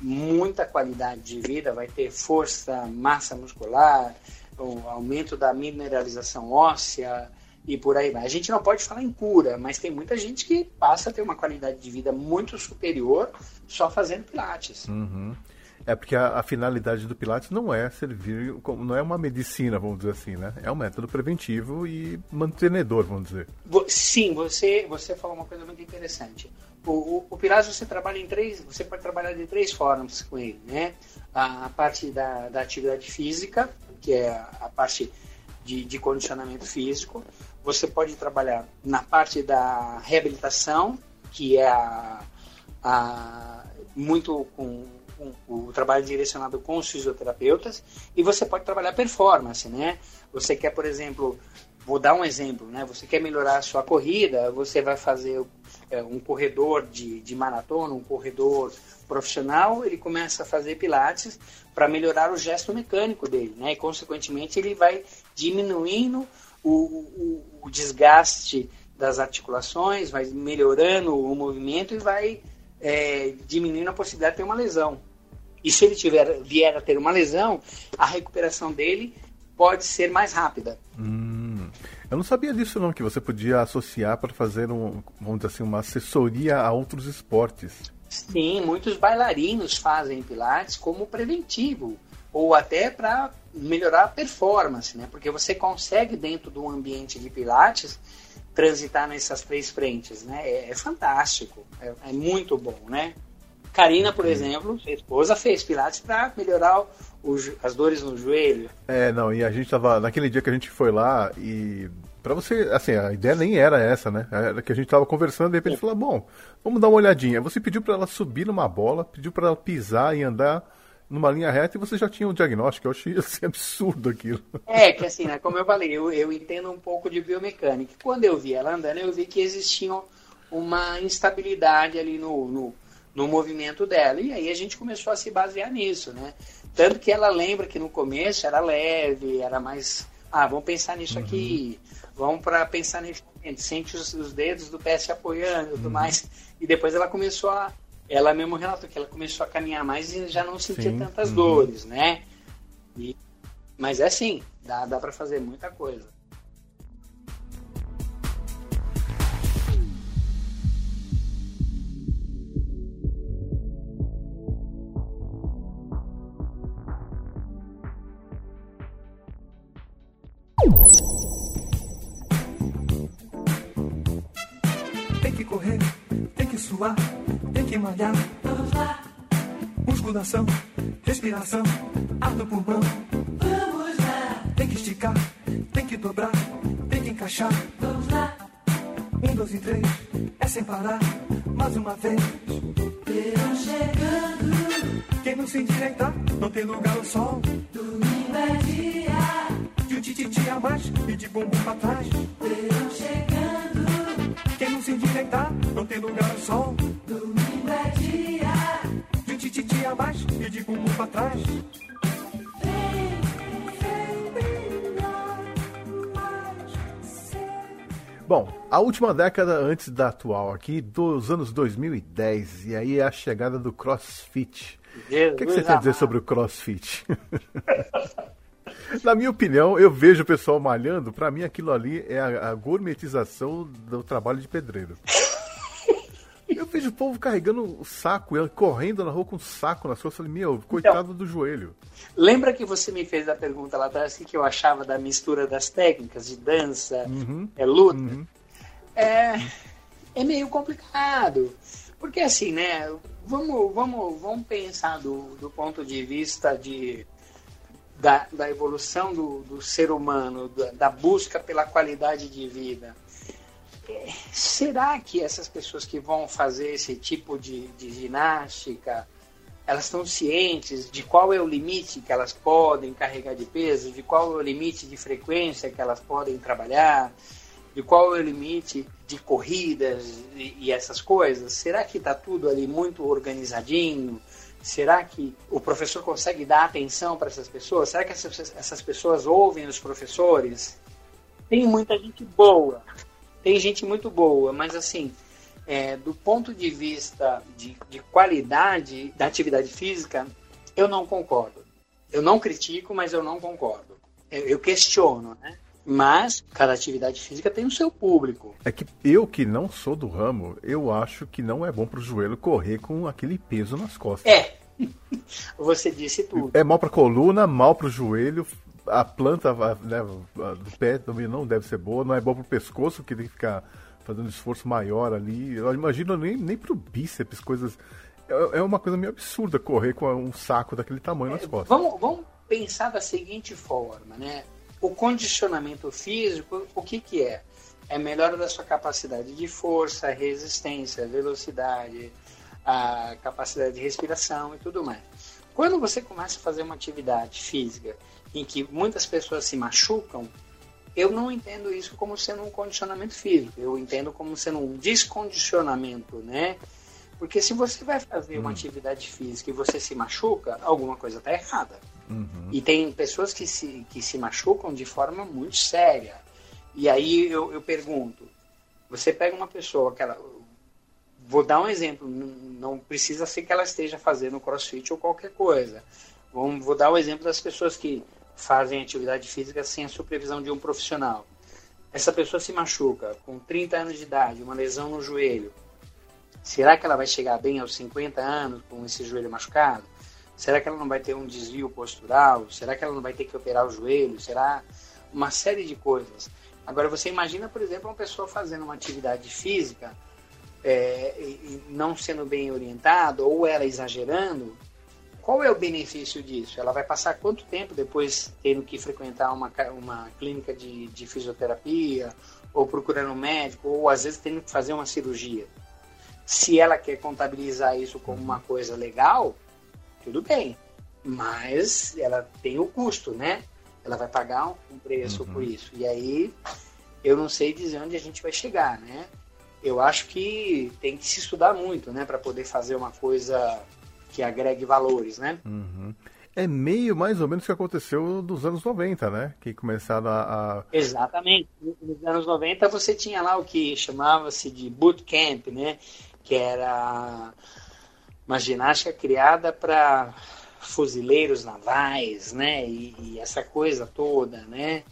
muita qualidade de vida, vai ter força, massa muscular, o aumento da mineralização óssea, e por aí vai. A gente não pode falar em cura, mas tem muita gente que passa a ter uma qualidade de vida muito superior só fazendo pilates. Uhum. É porque a, a, finalidade do Pilates não é servir, não é uma medicina, vamos dizer assim, né? É um método preventivo e mantenedor, vamos dizer. Sim, você, você falou uma coisa muito interessante. O, o, o Pilates você trabalha em três, você pode trabalhar de três formas com ele, né? A, a parte da, da, atividade física, que é a, parte de, de condicionamento físico. Você pode trabalhar na parte da reabilitação, que é a, a muito com o trabalho direcionado com os fisioterapeutas e você pode trabalhar performance, né? Você quer, por exemplo, vou dar um exemplo, né? Você quer melhorar a sua corrida, você vai fazer é, um corredor de, de maratona, um corredor profissional, ele começa a fazer pilates para melhorar o gesto mecânico dele, né? E consequentemente ele vai diminuindo o, o, o desgaste das articulações, vai melhorando o movimento e vai é, diminuindo a possibilidade de ter uma lesão. E se ele tiver, vier a ter uma lesão, a recuperação dele pode ser mais rápida. Hum, eu não sabia disso não, que você podia associar para fazer um, vamos dizer assim, uma assessoria a outros esportes. Sim, muitos bailarinos fazem pilates como preventivo ou até para melhorar a performance, né? Porque você consegue dentro do ambiente de pilates transitar nessas três frentes, né? É, é fantástico, é, é, muito bom, né? Karina, por exemplo, sua esposa fez pilates para melhorar o, as dores no joelho. É, não, e a gente tava naquele dia que a gente foi lá e para você, assim, a ideia nem era essa, né? Era que a gente tava conversando e de repente falou, bom, vamos dar uma olhadinha. Você pediu para ela subir numa bola, pediu para ela pisar e andar numa linha reta e você já tinha um diagnóstico. Eu achei assim, absurdo aquilo. É, que assim, né, como eu falei, eu, eu entendo um pouco de biomecânica. Quando eu vi ela andando, eu vi que existia uma instabilidade ali no, no, no movimento dela. E aí a gente começou a se basear nisso, né? Tanto que ela lembra que no começo era leve, era mais. Ah, vamos pensar nisso uhum. aqui, vamos para pensar nisso. Sente os, os, dedos do pé se apoiando e tudo uhum. mais. E depois ela começou a, ela mesmo relatou que ela começou a caminhar mais e já não sentia Sim. tantas uhum. dores, né? E, mas é assim, dá, dá para fazer muita coisa. Tem que correr, tem que suar tem que malhar. Vamos lá. Musculação, respiração, ar no pulmão. Vamos lá. Tem que esticar, tem que dobrar, tem que encaixar. Vamos lá. Um, dois e três, é sem parar, mais uma vez. Verão chegando. Quem não se endireitar, não tem lugar ao sol. Domingo é dia. De um tititi a mais e de bumbum pra trás. Verão chegando. Quem não se endireitar, não tem lugar ao sol. Domingo é dia. De tititi abaixo e de bumbum pra trás. Bom, a última década antes da atual aqui, dos anos 2010, e aí é a chegada do CrossFit. o que, que você tem a dizer sobre o CrossFit? Na minha opinião, eu vejo o pessoal malhando, para mim aquilo ali é a, a gourmetização do trabalho de pedreiro. Eu vejo o povo carregando o saco, correndo na rua com o saco nas costas. Meu, coitado então, do joelho. Lembra que você me fez a pergunta lá atrás que eu achava da mistura das técnicas de dança, uhum, é luta? Uhum. É, é meio complicado. Porque assim, né? Vamos, vamos, vamos pensar do, do ponto de vista de, da, da evolução do, do ser humano, da, da busca pela qualidade de vida será que essas pessoas que vão fazer esse tipo de, de ginástica, elas estão cientes de qual é o limite que elas podem carregar de peso, de qual é o limite de frequência que elas podem trabalhar, de qual é o limite de corridas e, e essas coisas? Será que está tudo ali muito organizadinho? Será que o professor consegue dar atenção para essas pessoas? Será que essas, essas pessoas ouvem os professores? Tem muita gente boa, tem gente muito boa, mas assim, é, do ponto de vista de, de qualidade da atividade física, eu não concordo. Eu não critico, mas eu não concordo. Eu, eu questiono, né? Mas cada atividade física tem o seu público. É que eu que não sou do ramo, eu acho que não é bom pro joelho correr com aquele peso nas costas. É. Você disse tudo. É mal pra coluna, mal pro joelho. A planta né, do pé também não deve ser boa, não é bom pro pescoço, que tem que ficar fazendo esforço maior ali. Eu imagino nem, nem pro bíceps, coisas. É, é uma coisa meio absurda correr com um saco daquele tamanho nas costas. Vamos, vamos pensar da seguinte forma, né? O condicionamento físico, o que, que é? É melhora da sua capacidade de força, resistência, velocidade, a capacidade de respiração e tudo mais. Quando você começa a fazer uma atividade física em que muitas pessoas se machucam, eu não entendo isso como sendo um condicionamento físico, eu entendo como sendo um descondicionamento, né? Porque se você vai fazer uma hum. atividade física e você se machuca, alguma coisa está errada. Uhum. E tem pessoas que se, que se machucam de forma muito séria. E aí eu, eu pergunto: você pega uma pessoa que ela. Vou dar um exemplo, não precisa ser que ela esteja fazendo crossfit ou qualquer coisa. Vamos, vou dar o um exemplo das pessoas que fazem atividade física sem a supervisão de um profissional. Essa pessoa se machuca com 30 anos de idade, uma lesão no joelho. Será que ela vai chegar bem aos 50 anos com esse joelho machucado? Será que ela não vai ter um desvio postural? Será que ela não vai ter que operar o joelho? Será uma série de coisas. Agora você imagina, por exemplo, uma pessoa fazendo uma atividade física é, e não sendo bem orientada ou ela exagerando. Qual é o benefício disso? Ela vai passar quanto tempo depois tendo que frequentar uma, uma clínica de, de fisioterapia ou procurando um médico ou às vezes tendo que fazer uma cirurgia? Se ela quer contabilizar isso como uma coisa legal, tudo bem. Mas ela tem o custo, né? Ela vai pagar um preço uhum. por isso. E aí eu não sei dizer onde a gente vai chegar, né? Eu acho que tem que se estudar muito, né, para poder fazer uma coisa que agregue valores, né? Uhum. É meio mais ou menos o que aconteceu nos anos 90, né? Que começaram a. a... Exatamente. Nos anos 90 você tinha lá o que chamava-se de bootcamp, né? Que era uma ginástica criada para fuzileiros navais, né? E, e, essa coisa toda, né?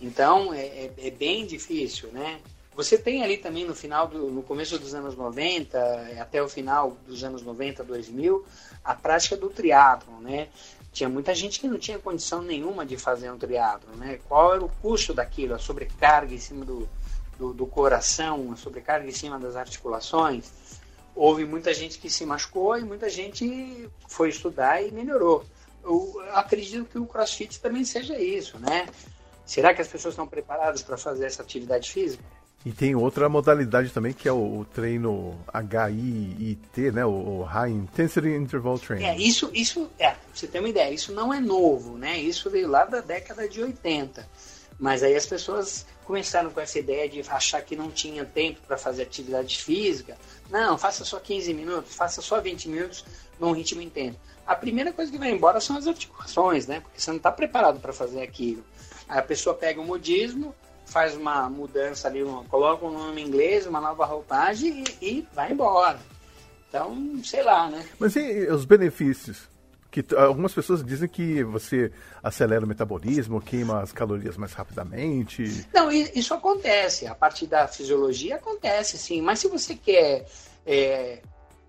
Então é, é, é, bem difícil, né? Você tem ali também no final do, no começo dos anos 90 até o final dos anos 90, 2000, a prática do triatlo, né? Tinha muita gente que não tinha condição nenhuma de fazer um triatlo, né? Qual era o custo daquilo? A sobrecarga em cima do, do, do coração, a sobrecarga em cima das articulações houve muita gente que se machucou e muita gente foi estudar e melhorou. Eu acredito que o CrossFit também seja isso, né? Será que as pessoas estão preparadas para fazer essa atividade física? E tem outra modalidade também que é o, o treino HIIT, né? O, o High Intensity Interval Training. É, isso, isso, é, você tem uma ideia, isso não é novo, né? Isso veio lá da década de 80. Mas aí as pessoas começaram com essa ideia de achar que não tinha tempo para fazer atividade física. Não, faça só 15 minutos, faça só 20 minutos num ritmo intenso. A primeira coisa que vai embora são as articulações, né? Porque você não está preparado para fazer aquilo. Aí a pessoa pega o modismo, faz uma mudança ali, uma, coloca um nome em inglês, uma nova roupagem e, e vai embora. Então, sei lá, né? Mas e os benefícios? Que algumas pessoas dizem que você acelera o metabolismo, queima as calorias mais rapidamente. Não, isso acontece. A partir da fisiologia acontece, sim. Mas se você quer é,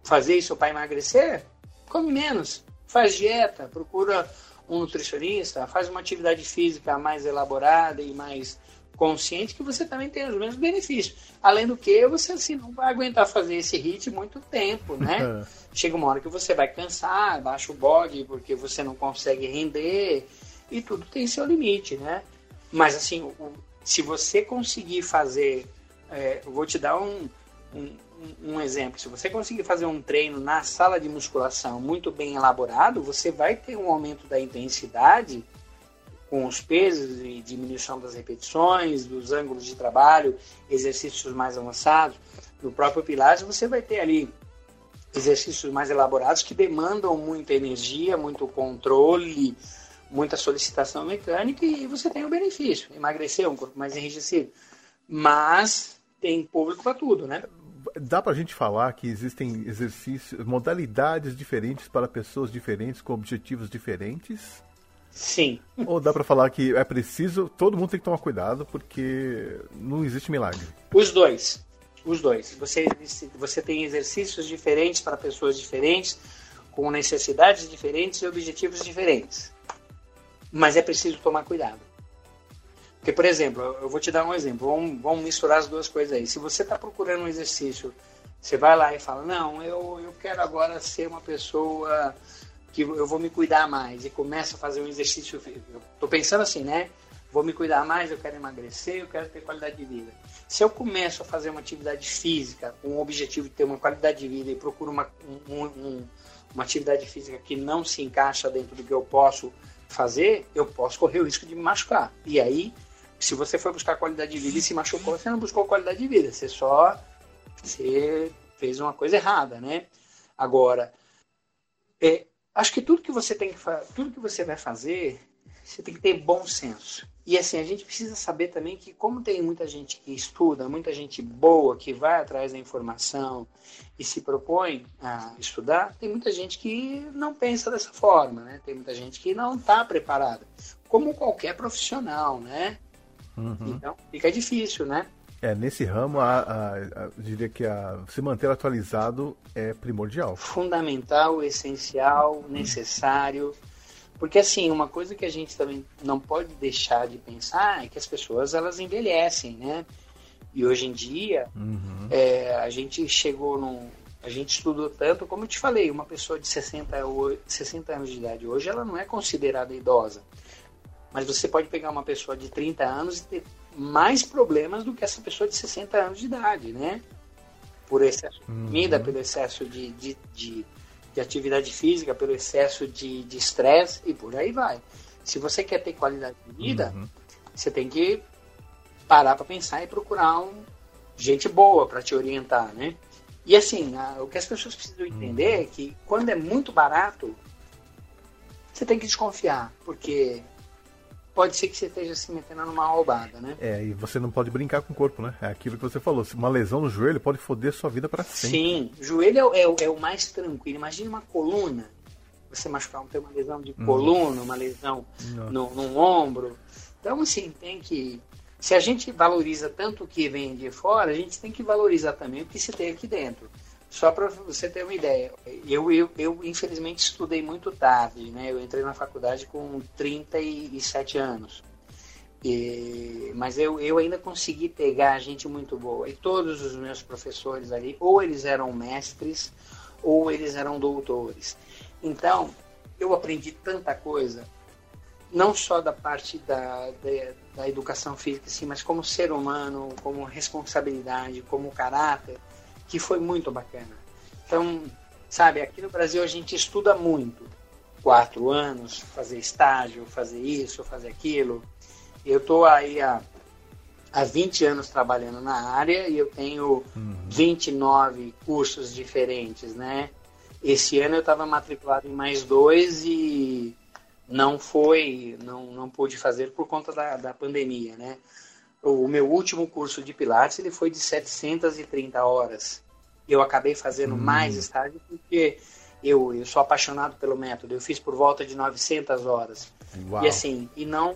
fazer isso para emagrecer, come menos, faz dieta, procura um nutricionista, faz uma atividade física mais elaborada e mais consciente que você também tem os mesmos benefícios. Além do que, você assim, não vai aguentar fazer esse hit muito tempo, né? Chega uma hora que você vai cansar, baixa o bode porque você não consegue render e tudo tem seu limite, né? Mas assim, o, se você conseguir fazer, é, vou te dar um, um, um exemplo. Se você conseguir fazer um treino na sala de musculação muito bem elaborado, você vai ter um aumento da intensidade com os pesos e diminuição das repetições, dos ângulos de trabalho, exercícios mais avançados. No próprio Pilates você vai ter ali exercícios mais elaborados que demandam muita energia, muito controle, muita solicitação mecânica e você tem o benefício, emagrecer, um corpo mais enrijecido. Mas tem público para tudo, né? Dá para a gente falar que existem exercícios, modalidades diferentes para pessoas diferentes com objetivos diferentes? Sim. Ou dá para falar que é preciso, todo mundo tem que tomar cuidado porque não existe milagre. Os dois. Os dois. Você, você tem exercícios diferentes para pessoas diferentes, com necessidades diferentes e objetivos diferentes. Mas é preciso tomar cuidado. Porque, por exemplo, eu vou te dar um exemplo. Vamos, vamos misturar as duas coisas aí. Se você está procurando um exercício, você vai lá e fala: Não, eu, eu quero agora ser uma pessoa que eu vou me cuidar mais. E começa a fazer um exercício. Eu estou pensando assim, né? Vou me cuidar mais, eu quero emagrecer, eu quero ter qualidade de vida. Se eu começo a fazer uma atividade física com o objetivo de ter uma qualidade de vida e procuro uma, um, um, uma atividade física que não se encaixa dentro do que eu posso fazer, eu posso correr o risco de me machucar. E aí, se você for buscar qualidade de vida e se machucou, você não buscou qualidade de vida, você só você fez uma coisa errada, né? Agora, é, acho que tudo que você tem que tudo que você vai fazer, você tem que ter bom senso. E assim, a gente precisa saber também que, como tem muita gente que estuda, muita gente boa que vai atrás da informação e se propõe a estudar, tem muita gente que não pensa dessa forma, né? Tem muita gente que não está preparada, como qualquer profissional, né? Uhum. Então, fica difícil, né? É, nesse ramo, a, a, a, diria que a, se manter atualizado é primordial. Fundamental, essencial, necessário. Porque assim, uma coisa que a gente também não pode deixar de pensar é que as pessoas elas envelhecem, né? E hoje em dia uhum. é, a gente chegou num. A gente estudou tanto, como eu te falei, uma pessoa de 60, 60 anos de idade hoje ela não é considerada idosa. Mas você pode pegar uma pessoa de 30 anos e ter mais problemas do que essa pessoa de 60 anos de idade, né? Por excesso de comida, uhum. pelo excesso de, de, de de atividade física, pelo excesso de estresse e por aí vai. Se você quer ter qualidade de vida, uhum. você tem que parar para pensar e procurar um, gente boa para te orientar, né? E assim, a, o que as pessoas precisam entender uhum. é que quando é muito barato, você tem que desconfiar, porque pode ser que você esteja se metendo numa roubada, né? É, e você não pode brincar com o corpo, né? É aquilo que você falou. Uma lesão no joelho pode foder sua vida para sempre. Sim, o joelho é, é, é, o mais tranquilo. Imagine uma coluna. Você machucar, ter uma lesão de coluna, uma lesão no, no ombro. Então, assim, tem que. Se a gente valoriza tanto o que vem de fora, a gente tem que valorizar também o que se tem aqui dentro. Só para você ter uma ideia, eu, eu, eu infelizmente estudei muito tarde, né? Eu entrei na faculdade com 37 anos. E, mas eu, eu ainda consegui pegar gente muito boa. E todos os meus professores ali, ou eles eram mestres, ou eles eram doutores. Então, eu aprendi tanta coisa, não só da parte da, da, da educação física, sim, mas como ser humano, como responsabilidade, como caráter que foi muito bacana. Então, sabe, aqui no Brasil a gente estuda muito. Quatro anos, fazer estágio, fazer isso, fazer aquilo. Eu estou aí há, há 20 anos trabalhando na área e eu tenho uhum. 29 cursos diferentes, né? Esse ano eu estava matriculado em mais dois e não foi, não, não pude fazer por conta da, da pandemia, né? O meu último curso de Pilates ele foi de 730 horas. Eu acabei fazendo hum. mais estágio porque eu, eu sou apaixonado pelo método. Eu fiz por volta de 900 horas. Uau. E assim, e não,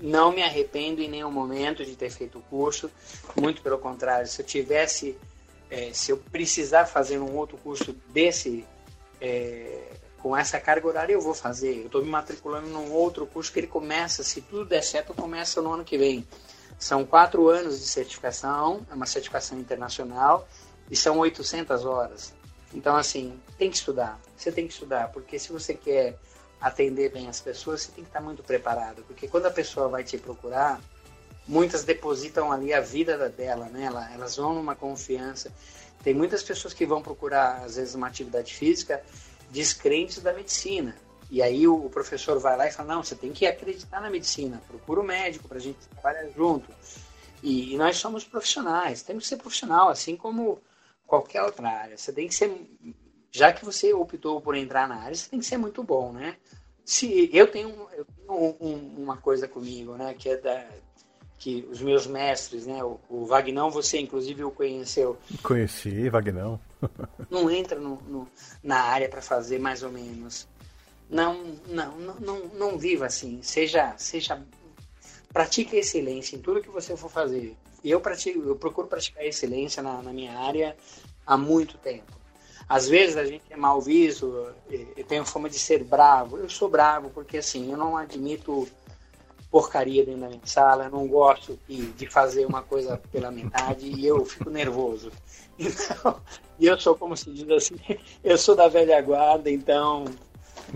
não me arrependo em nenhum momento de ter feito o curso. Muito pelo contrário, se eu tivesse, é, se eu precisar fazer um outro curso desse, é, com essa carga horária, eu vou fazer. Eu estou me matriculando num outro curso que ele começa, se tudo der certo, começa no ano que vem. São quatro anos de certificação, é uma certificação internacional, e são 800 horas. Então, assim, tem que estudar. Você tem que estudar, porque se você quer atender bem as pessoas, você tem que estar muito preparado. Porque quando a pessoa vai te procurar, muitas depositam ali a vida dela, né? Elas vão numa confiança. Tem muitas pessoas que vão procurar, às vezes, uma atividade física descrentes da medicina. E aí o professor vai lá e fala, não, você tem que acreditar na medicina, procura o um médico para a gente trabalhar junto. E, e, nós somos profissionais, temos que ser profissional, assim como qualquer outra área. Você tem que ser, já que você optou por entrar na área, você tem que ser muito bom, né? Se eu tenho, eu tenho um, um, uma coisa comigo, né, que é da que os meus mestres, né, o, o Vagnão, você inclusive o conheceu. Conheci, Vagnão. não entra no, no, na área para fazer mais ou menos não, não, não, não, viva assim. Seja, seja, pratique excelência em tudo que você for fazer. E eu pratico, eu procuro praticar excelência na, na minha área há muito tempo. Às vezes a gente é mal visto, eu tenho fama de ser bravo. Eu sou bravo porque assim, eu não admito porcaria dentro da minha sala, eu não gosto de, de fazer uma coisa pela metade e eu fico nervoso. Então, e eu sou como se diz assim, eu sou da velha guarda, então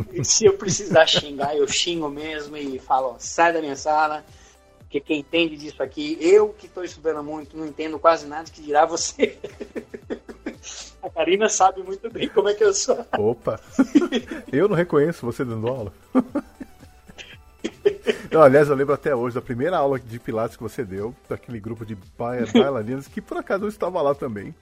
se eu precisar xingar, eu xingo mesmo e falo, sai da minha sala, porque quem entende disso aqui, eu que estou estudando muito, não entendo quase nada que dirá você. A Karina sabe muito bem como é que eu sou. Opa! Eu não reconheço você dando aula. Não, aliás, eu lembro até hoje da primeira aula de Pilates que você deu, daquele grupo de bailarinas, que por acaso eu estava lá também.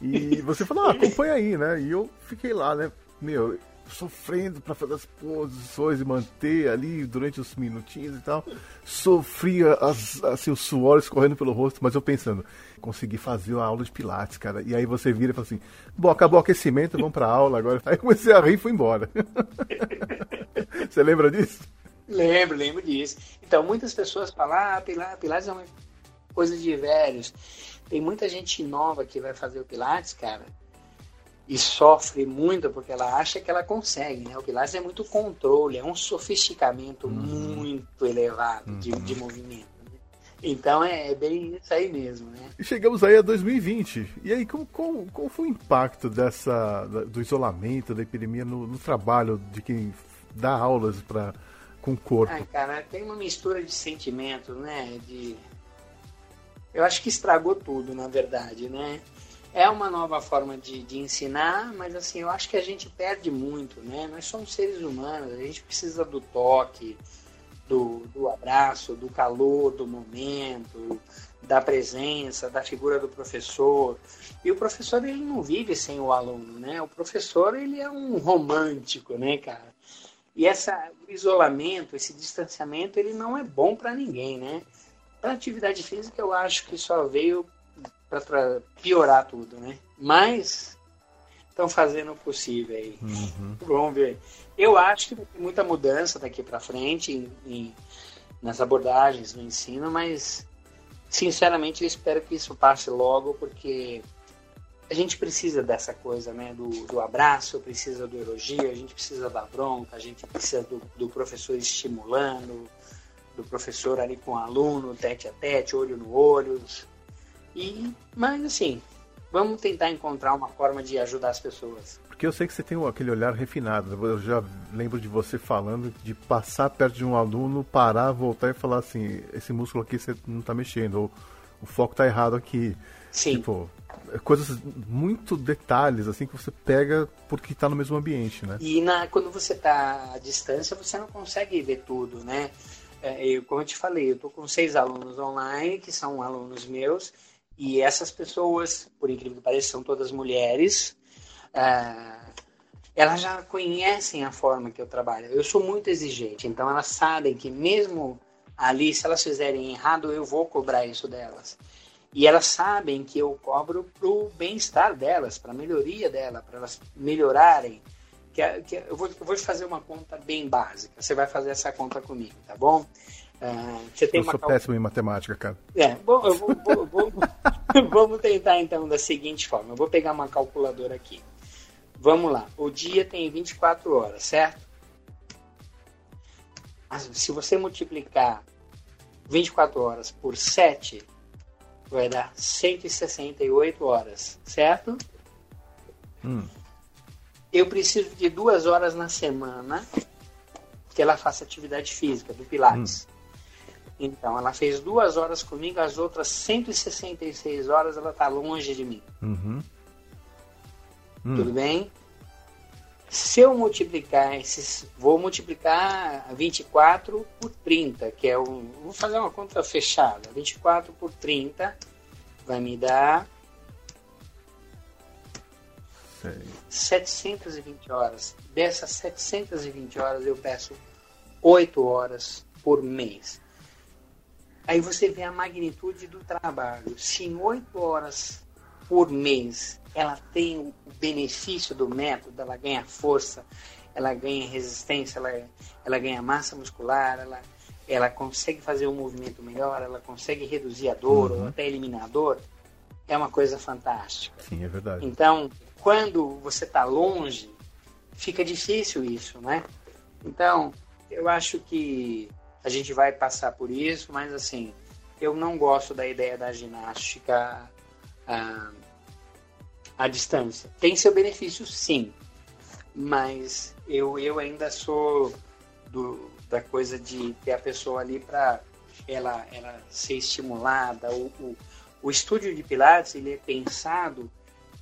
E você falou, ah, acompanha aí, né? E eu fiquei lá, né? Meu, sofrendo para fazer as posições e manter ali durante os minutinhos e tal. Sofria as, assim, os suores correndo pelo rosto, mas eu pensando, consegui fazer a aula de Pilates, cara. E aí você vira e fala assim: bom, acabou o aquecimento, vamos pra aula agora. Aí comecei a rir e fui embora. você lembra disso? Lembro, lembro disso. Então, muitas pessoas falam, ah, Pilates é uma coisa de velhos. Tem muita gente nova que vai fazer o Pilates, cara, e sofre muito porque ela acha que ela consegue, né? O Pilates é muito controle, é um sofisticamento uhum. muito elevado de, de uhum. movimento. Né? Então é, é, bem isso aí mesmo, né? E chegamos aí a 2020. E aí, qual, qual, qual foi o impacto dessa, do isolamento, da epidemia no, no trabalho de quem dá aulas para com o corpo? Ai, cara, tem uma mistura de sentimentos, né? De... Eu acho que estragou tudo, na verdade, né? É uma nova forma de, de ensinar, mas assim, eu acho que a gente perde muito, né? Nós somos seres humanos, a gente precisa do toque, do, do abraço, do calor do momento, da presença, da figura do professor. E o professor, ele não vive sem o aluno, né? O professor, ele é um romântico, né, cara? E essa, o isolamento, esse distanciamento, ele não é bom para ninguém, né? Para atividade física, eu acho que só veio para piorar tudo, né? Mas estão fazendo o possível aí. Uhum. Vamos ver. Eu acho que vai ter muita mudança daqui para frente em, em, nas abordagens no ensino, mas sinceramente eu espero que isso passe logo, porque a gente precisa dessa coisa, né? Do, do abraço, precisa do elogio, a gente precisa da bronca, a gente precisa do, do professor estimulando, do professor ali com o aluno, tete a tete, olho no olho, e, mas assim, vamos tentar encontrar uma forma de ajudar as pessoas. Porque eu sei que você tem aquele olhar refinado. Eu já lembro de você falando de passar perto de um aluno, parar, voltar e falar assim: esse músculo aqui você não está mexendo, ou o foco está errado aqui. Sim. Tipo, coisas muito detalhes assim que você pega porque está no mesmo ambiente, né? E na, quando você está à distância, você não consegue ver tudo, né? É, eu, como eu te falei, eu estou com seis alunos online que são alunos meus e essas pessoas, por incrível que pareça, são todas mulheres. Uh, elas já conhecem a forma que eu trabalho. Eu sou muito exigente, então elas sabem que mesmo ali, se elas fizerem errado, eu vou cobrar isso delas. E elas sabem que eu cobro para o bem-estar delas, para melhoria dela, para elas melhorarem. Que, que eu, vou, eu vou fazer uma conta bem básica. Você vai fazer essa conta comigo, tá bom? Uh, você tem eu uma sou cal... péssimo em matemática, cara. É, bom, eu vou, vou, vou vamos tentar então da seguinte forma. Eu vou pegar uma calculadora aqui. Vamos lá. O dia tem 24 horas, certo? Se você multiplicar 24 horas por 7, vai dar 168 horas, certo? Hum. Eu preciso de duas horas na semana que ela faça atividade física, do Pilates. Hum. Então, ela fez duas horas comigo, as outras 166 horas ela está longe de mim. Uhum. Hum. Tudo bem? Se eu multiplicar esses. Vou multiplicar 24 por 30, que é um. Vou fazer uma conta fechada. 24 por 30 vai me dar. Sei. 720 horas. Dessas 720 horas eu peço 8 horas por mês. Aí você vê a magnitude do trabalho. Se em oito horas por mês ela tem o benefício do método, ela ganha força, ela ganha resistência, ela, ela ganha massa muscular, ela, ela consegue fazer um movimento melhor, ela consegue reduzir a dor Uhum. ou até eliminar a dor, é uma coisa fantástica. Sim, é verdade. Então, quando você está longe, fica difícil isso, né? Então, eu acho que a gente vai passar por isso, mas assim, eu não gosto da ideia da ginástica ah, à distância. Tem seu benefício, sim, mas eu, eu ainda sou do, da coisa de ter a pessoa ali para ela, ela ser estimulada. O, o, o estúdio de Pilates ele é pensado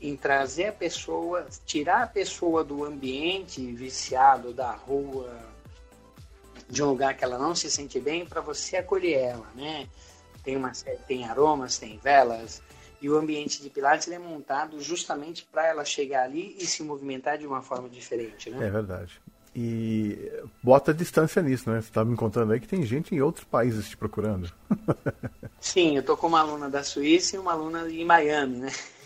em trazer a pessoa, tirar a pessoa do ambiente viciado da rua, de um lugar que ela não se sente bem, para você acolher ela, né? Tem uma tem aromas, tem velas, e o ambiente de Pilates é montado justamente para ela chegar ali e se movimentar de uma forma diferente, né? É verdade. E bota distância nisso, né? Você estava me contando aí que tem gente em outros países te procurando. Sim, eu tô com uma aluna da Suíça e uma aluna em Miami, né?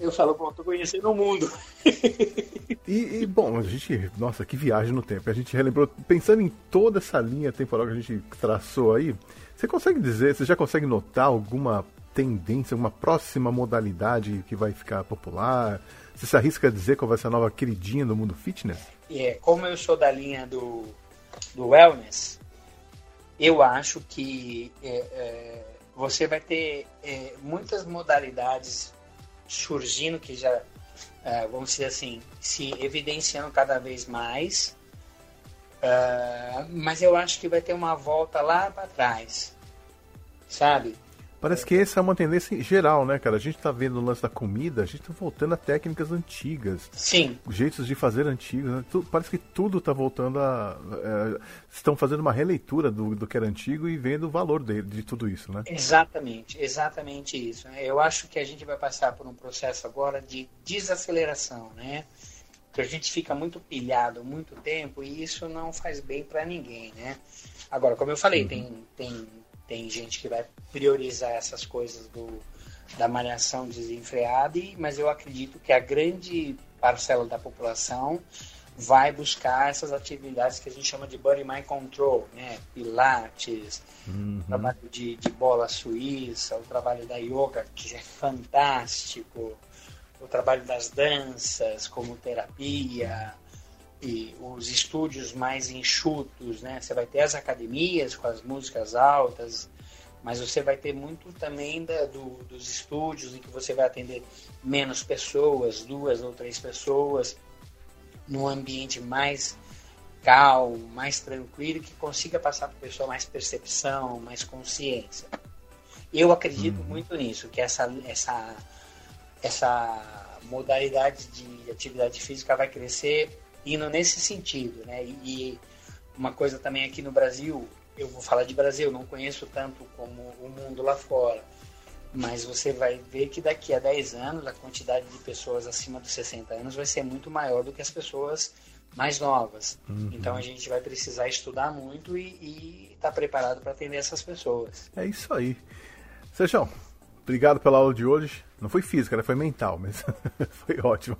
Eu falo, bom, tô conhecendo o mundo. E, e, bom, a gente. Nossa, que viagem no tempo. A gente relembrou, pensando em toda essa linha temporal que a gente traçou aí, você consegue dizer, você já consegue notar alguma tendência, alguma próxima modalidade que vai ficar popular? Você se arrisca a dizer qual vai ser a nova queridinha do mundo fitness? E é, como eu sou da linha do, do wellness, eu acho que é, é, você vai ter é, muitas modalidades surgindo que já, é, vamos dizer assim, se evidenciando cada vez mais. É, mas eu acho que vai ter uma volta lá para trás, sabe? Parece que essa é uma tendência geral, né, cara? A gente tá vendo o lance da comida, a gente tá voltando a técnicas antigas. Sim, jeitos de fazer antigos. Né? Parece que tudo está voltando a. é, estão fazendo uma releitura do, do que era antigo e vendo o valor dele, de tudo isso, né? Exatamente, exatamente isso. né? Eu acho que a gente vai passar por um processo agora de desaceleração, né? Que a gente fica muito pilhado muito tempo e isso não faz bem para ninguém, né? Agora, como eu falei, tem, tem, tem gente que vai priorizar essas coisas do, da malhação desenfreada, e- mas eu acredito que a grande parcela da população vai buscar essas atividades que a gente chama de body mind control, né? Pilates, o trabalho de, de bola suíça, o trabalho da yoga, que é fantástico, o trabalho das danças como terapia e os estúdios mais enxutos, né? Você vai ter as academias com as músicas altas, mas você vai ter muito também da, do, dos estúdios em que você vai atender menos pessoas, duas ou três pessoas, num ambiente mais calmo, mais tranquilo, que consiga passar para a pessoa mais percepção, mais consciência. Eu acredito muito nisso, que essa, essa, essa modalidade de atividade física vai crescer indo nesse sentido, né? E, uma coisa também aqui no Brasil, eu vou falar de Brasil, não conheço tanto como o mundo lá fora, mas você vai ver que daqui a 10 anos a quantidade de pessoas acima dos 60 anos vai ser muito maior do que as pessoas mais novas. Então a gente vai precisar estudar muito e estar preparado para atender essas pessoas. É isso aí. Sejão, obrigado pela aula de hoje. Não foi física, né? Foi mental, mas foi ótimo.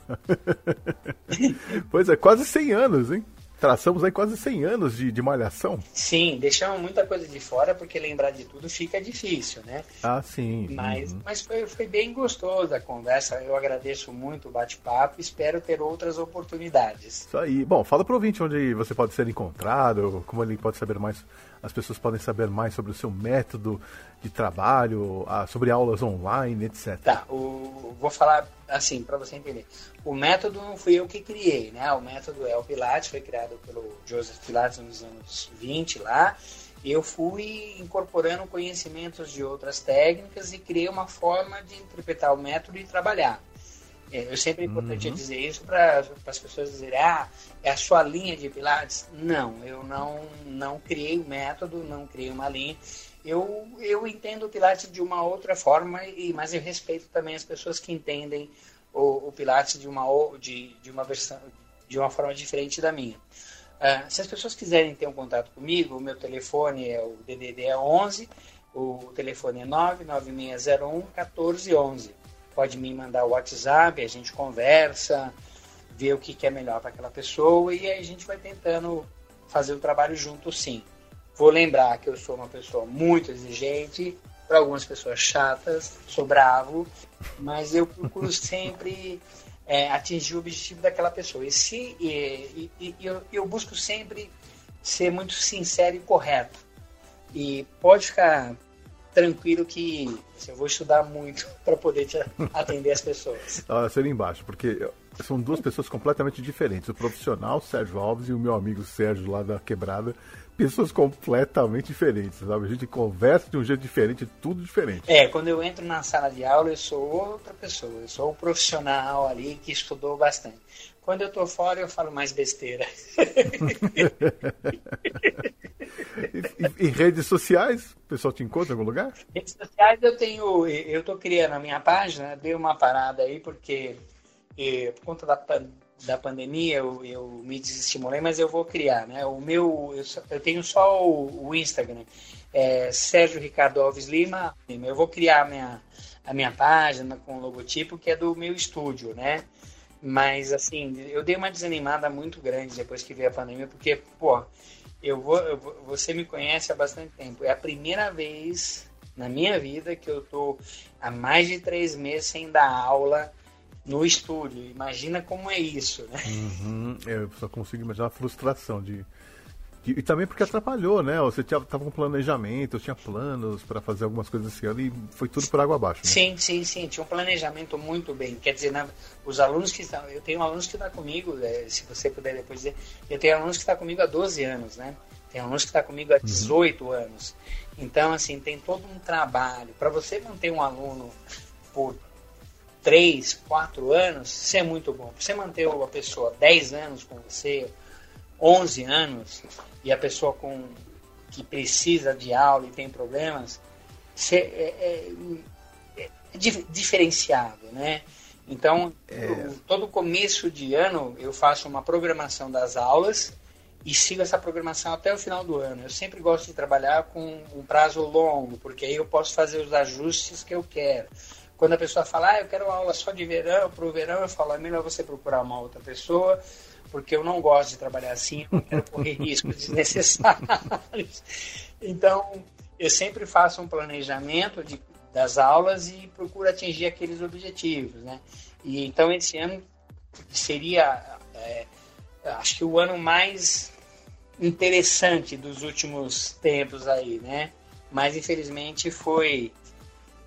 pois é, quase 100 anos, hein? Traçamos aí quase 100 anos de, de malhação. Sim, deixamos muita coisa de fora porque lembrar de tudo fica difícil, né? Ah, sim. Mas, Uhum. mas foi, foi bem gostoso a conversa. Eu agradeço muito o bate-papo. Espero ter outras oportunidades. Isso aí. Bom, fala pro ouvinte onde você pode ser encontrado, como ele pode saber mais, as pessoas podem saber mais sobre o seu método de trabalho, sobre aulas online, etc. Tá, o, vou falar assim para você entender. O método não fui eu que criei, né? O método é o Pilates, foi criado pelo Joseph Pilates nos anos 20 lá. Eu fui incorporando conhecimentos de outras técnicas e criei uma forma de interpretar o método e trabalhar. É, Eu sempre é importante dizer isso para as pessoas dizerem, ah, é a sua linha de Pilates. Não, eu não, não criei um método, não criei uma linha. Eu, eu entendo o Pilates de uma outra forma, e, mas eu respeito também as pessoas que entendem o, o Pilates de uma, de, de uma versão, de uma forma diferente da minha. Ah, se as pessoas quiserem ter um contato comigo, o meu telefone é o DDD é 11, o telefone é 99601 1411. Pode me mandar o WhatsApp, a gente conversa, ver o que, que é melhor para aquela pessoa e aí a gente vai tentando fazer o trabalho junto sim. Vou lembrar que eu sou uma pessoa muito exigente, para algumas pessoas chatas, sou bravo, mas eu procuro sempre é, atingir o objetivo daquela pessoa. E, se, e, e, e eu, eu busco sempre ser muito sincero e correto. E pode ficar tranquilo que eu vou estudar muito para poder te atender as pessoas. Olha, ali embaixo, porque são duas pessoas completamente diferentes. O profissional Sérgio Alves e o meu amigo Sérgio lá da Quebrada. Pessoas completamente diferentes, sabe? A gente conversa de um jeito diferente, tudo diferente. É, quando eu entro na sala de aula, eu sou outra pessoa. Eu sou o profissional ali que estudou bastante. Quando eu tô fora, eu falo mais besteira. e, e, redes sociais? O pessoal te encontra em algum lugar? Redes sociais eu tenho. Eu tô criando a minha página, dei uma parada aí, porque e, por conta da, da pandemia eu, eu me desestimulei, mas eu vou criar, né? O meu. Eu, eu tenho só o, o Instagram. É Sérgio Ricardo Alves Lima. Eu vou criar a minha, a minha página com o logotipo, que é do meu estúdio, né? Mas, assim, eu dei uma desanimada muito grande depois que veio a pandemia, porque, pô, eu vou, eu você me conhece há bastante tempo. É a primeira vez na minha vida que eu tô há mais de três meses sem dar aula no estúdio. Imagina como é isso, né? Uhum, eu só consigo imaginar a frustração de e, e, também porque atrapalhou, né? Você tinha, tava com planejamento, tinha planos para fazer algumas coisas esse ano e foi tudo por água abaixo. Né? Sim, sim, sim. Tinha um planejamento muito bem. Quer dizer, na, os alunos que estão. Eu tenho alunos que estão tá comigo, é, se você puder depois dizer. Eu tenho alunos que estão tá comigo há 12 anos, né? Tem alunos que estão tá comigo há 18 uhum. anos. Então, assim, tem todo um trabalho. Para você manter um aluno por 3, 4 anos, isso é muito bom. Para você manter uma pessoa 10 anos com você, 11 anos, e a pessoa com que precisa de aula e tem problemas, é, é, é, é diferenciado, né? Então, é. todo começo de ano eu faço uma programação das aulas e sigo essa programação até o final do ano. Eu sempre gosto de trabalhar com um prazo longo, porque aí eu posso fazer os ajustes que eu quero. Quando a pessoa fala, ah, eu quero aula só de verão, para o verão, eu falo, é melhor você procurar uma outra pessoa porque eu não gosto de trabalhar assim, eu não quero correr riscos desnecessários. Então, eu sempre faço um planejamento de, das aulas e procuro atingir aqueles objetivos, né? E então esse ano seria, é, acho que o ano mais interessante dos últimos tempos aí, né? Mas infelizmente foi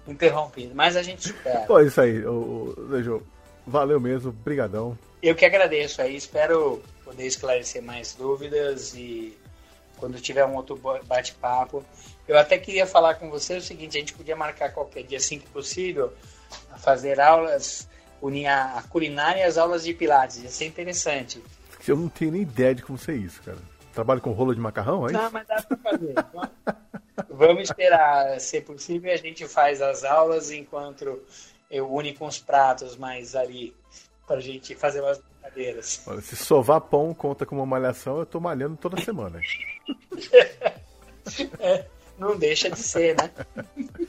interrompido. Mas a gente espera. Pô, isso aí, o, o, valeu mesmo, brigadão. Eu que agradeço aí, espero poder esclarecer mais dúvidas e quando tiver um outro bate-papo. Eu até queria falar com você o seguinte, a gente podia marcar qualquer dia assim que possível, fazer aulas, unir a culinária e as aulas de pilates, ia ser interessante. Eu não tenho nem ideia de como ser isso, cara. Trabalho com rolo de macarrão, é Não, mas dá pra fazer. Vamos esperar ser possível a gente faz as aulas enquanto eu une com os pratos mais ali pra gente fazer umas brincadeiras. Olha, se sovar pão conta como uma malhação, eu tô malhando toda semana. é, não deixa de ser, né?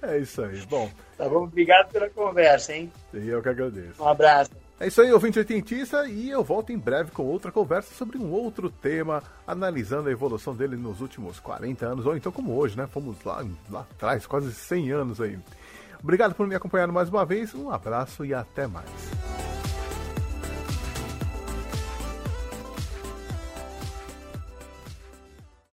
É isso aí. Bom. Tá bom, obrigado pela conversa, hein? E eu que agradeço. Um abraço. É isso aí, ouvinte oitentista, e eu volto em breve com outra conversa sobre um outro tema, analisando a evolução dele nos últimos 40 anos, ou então como hoje, né? Fomos lá, lá atrás, quase 100 anos aí. Obrigado por me acompanhar mais uma vez, um abraço e até mais.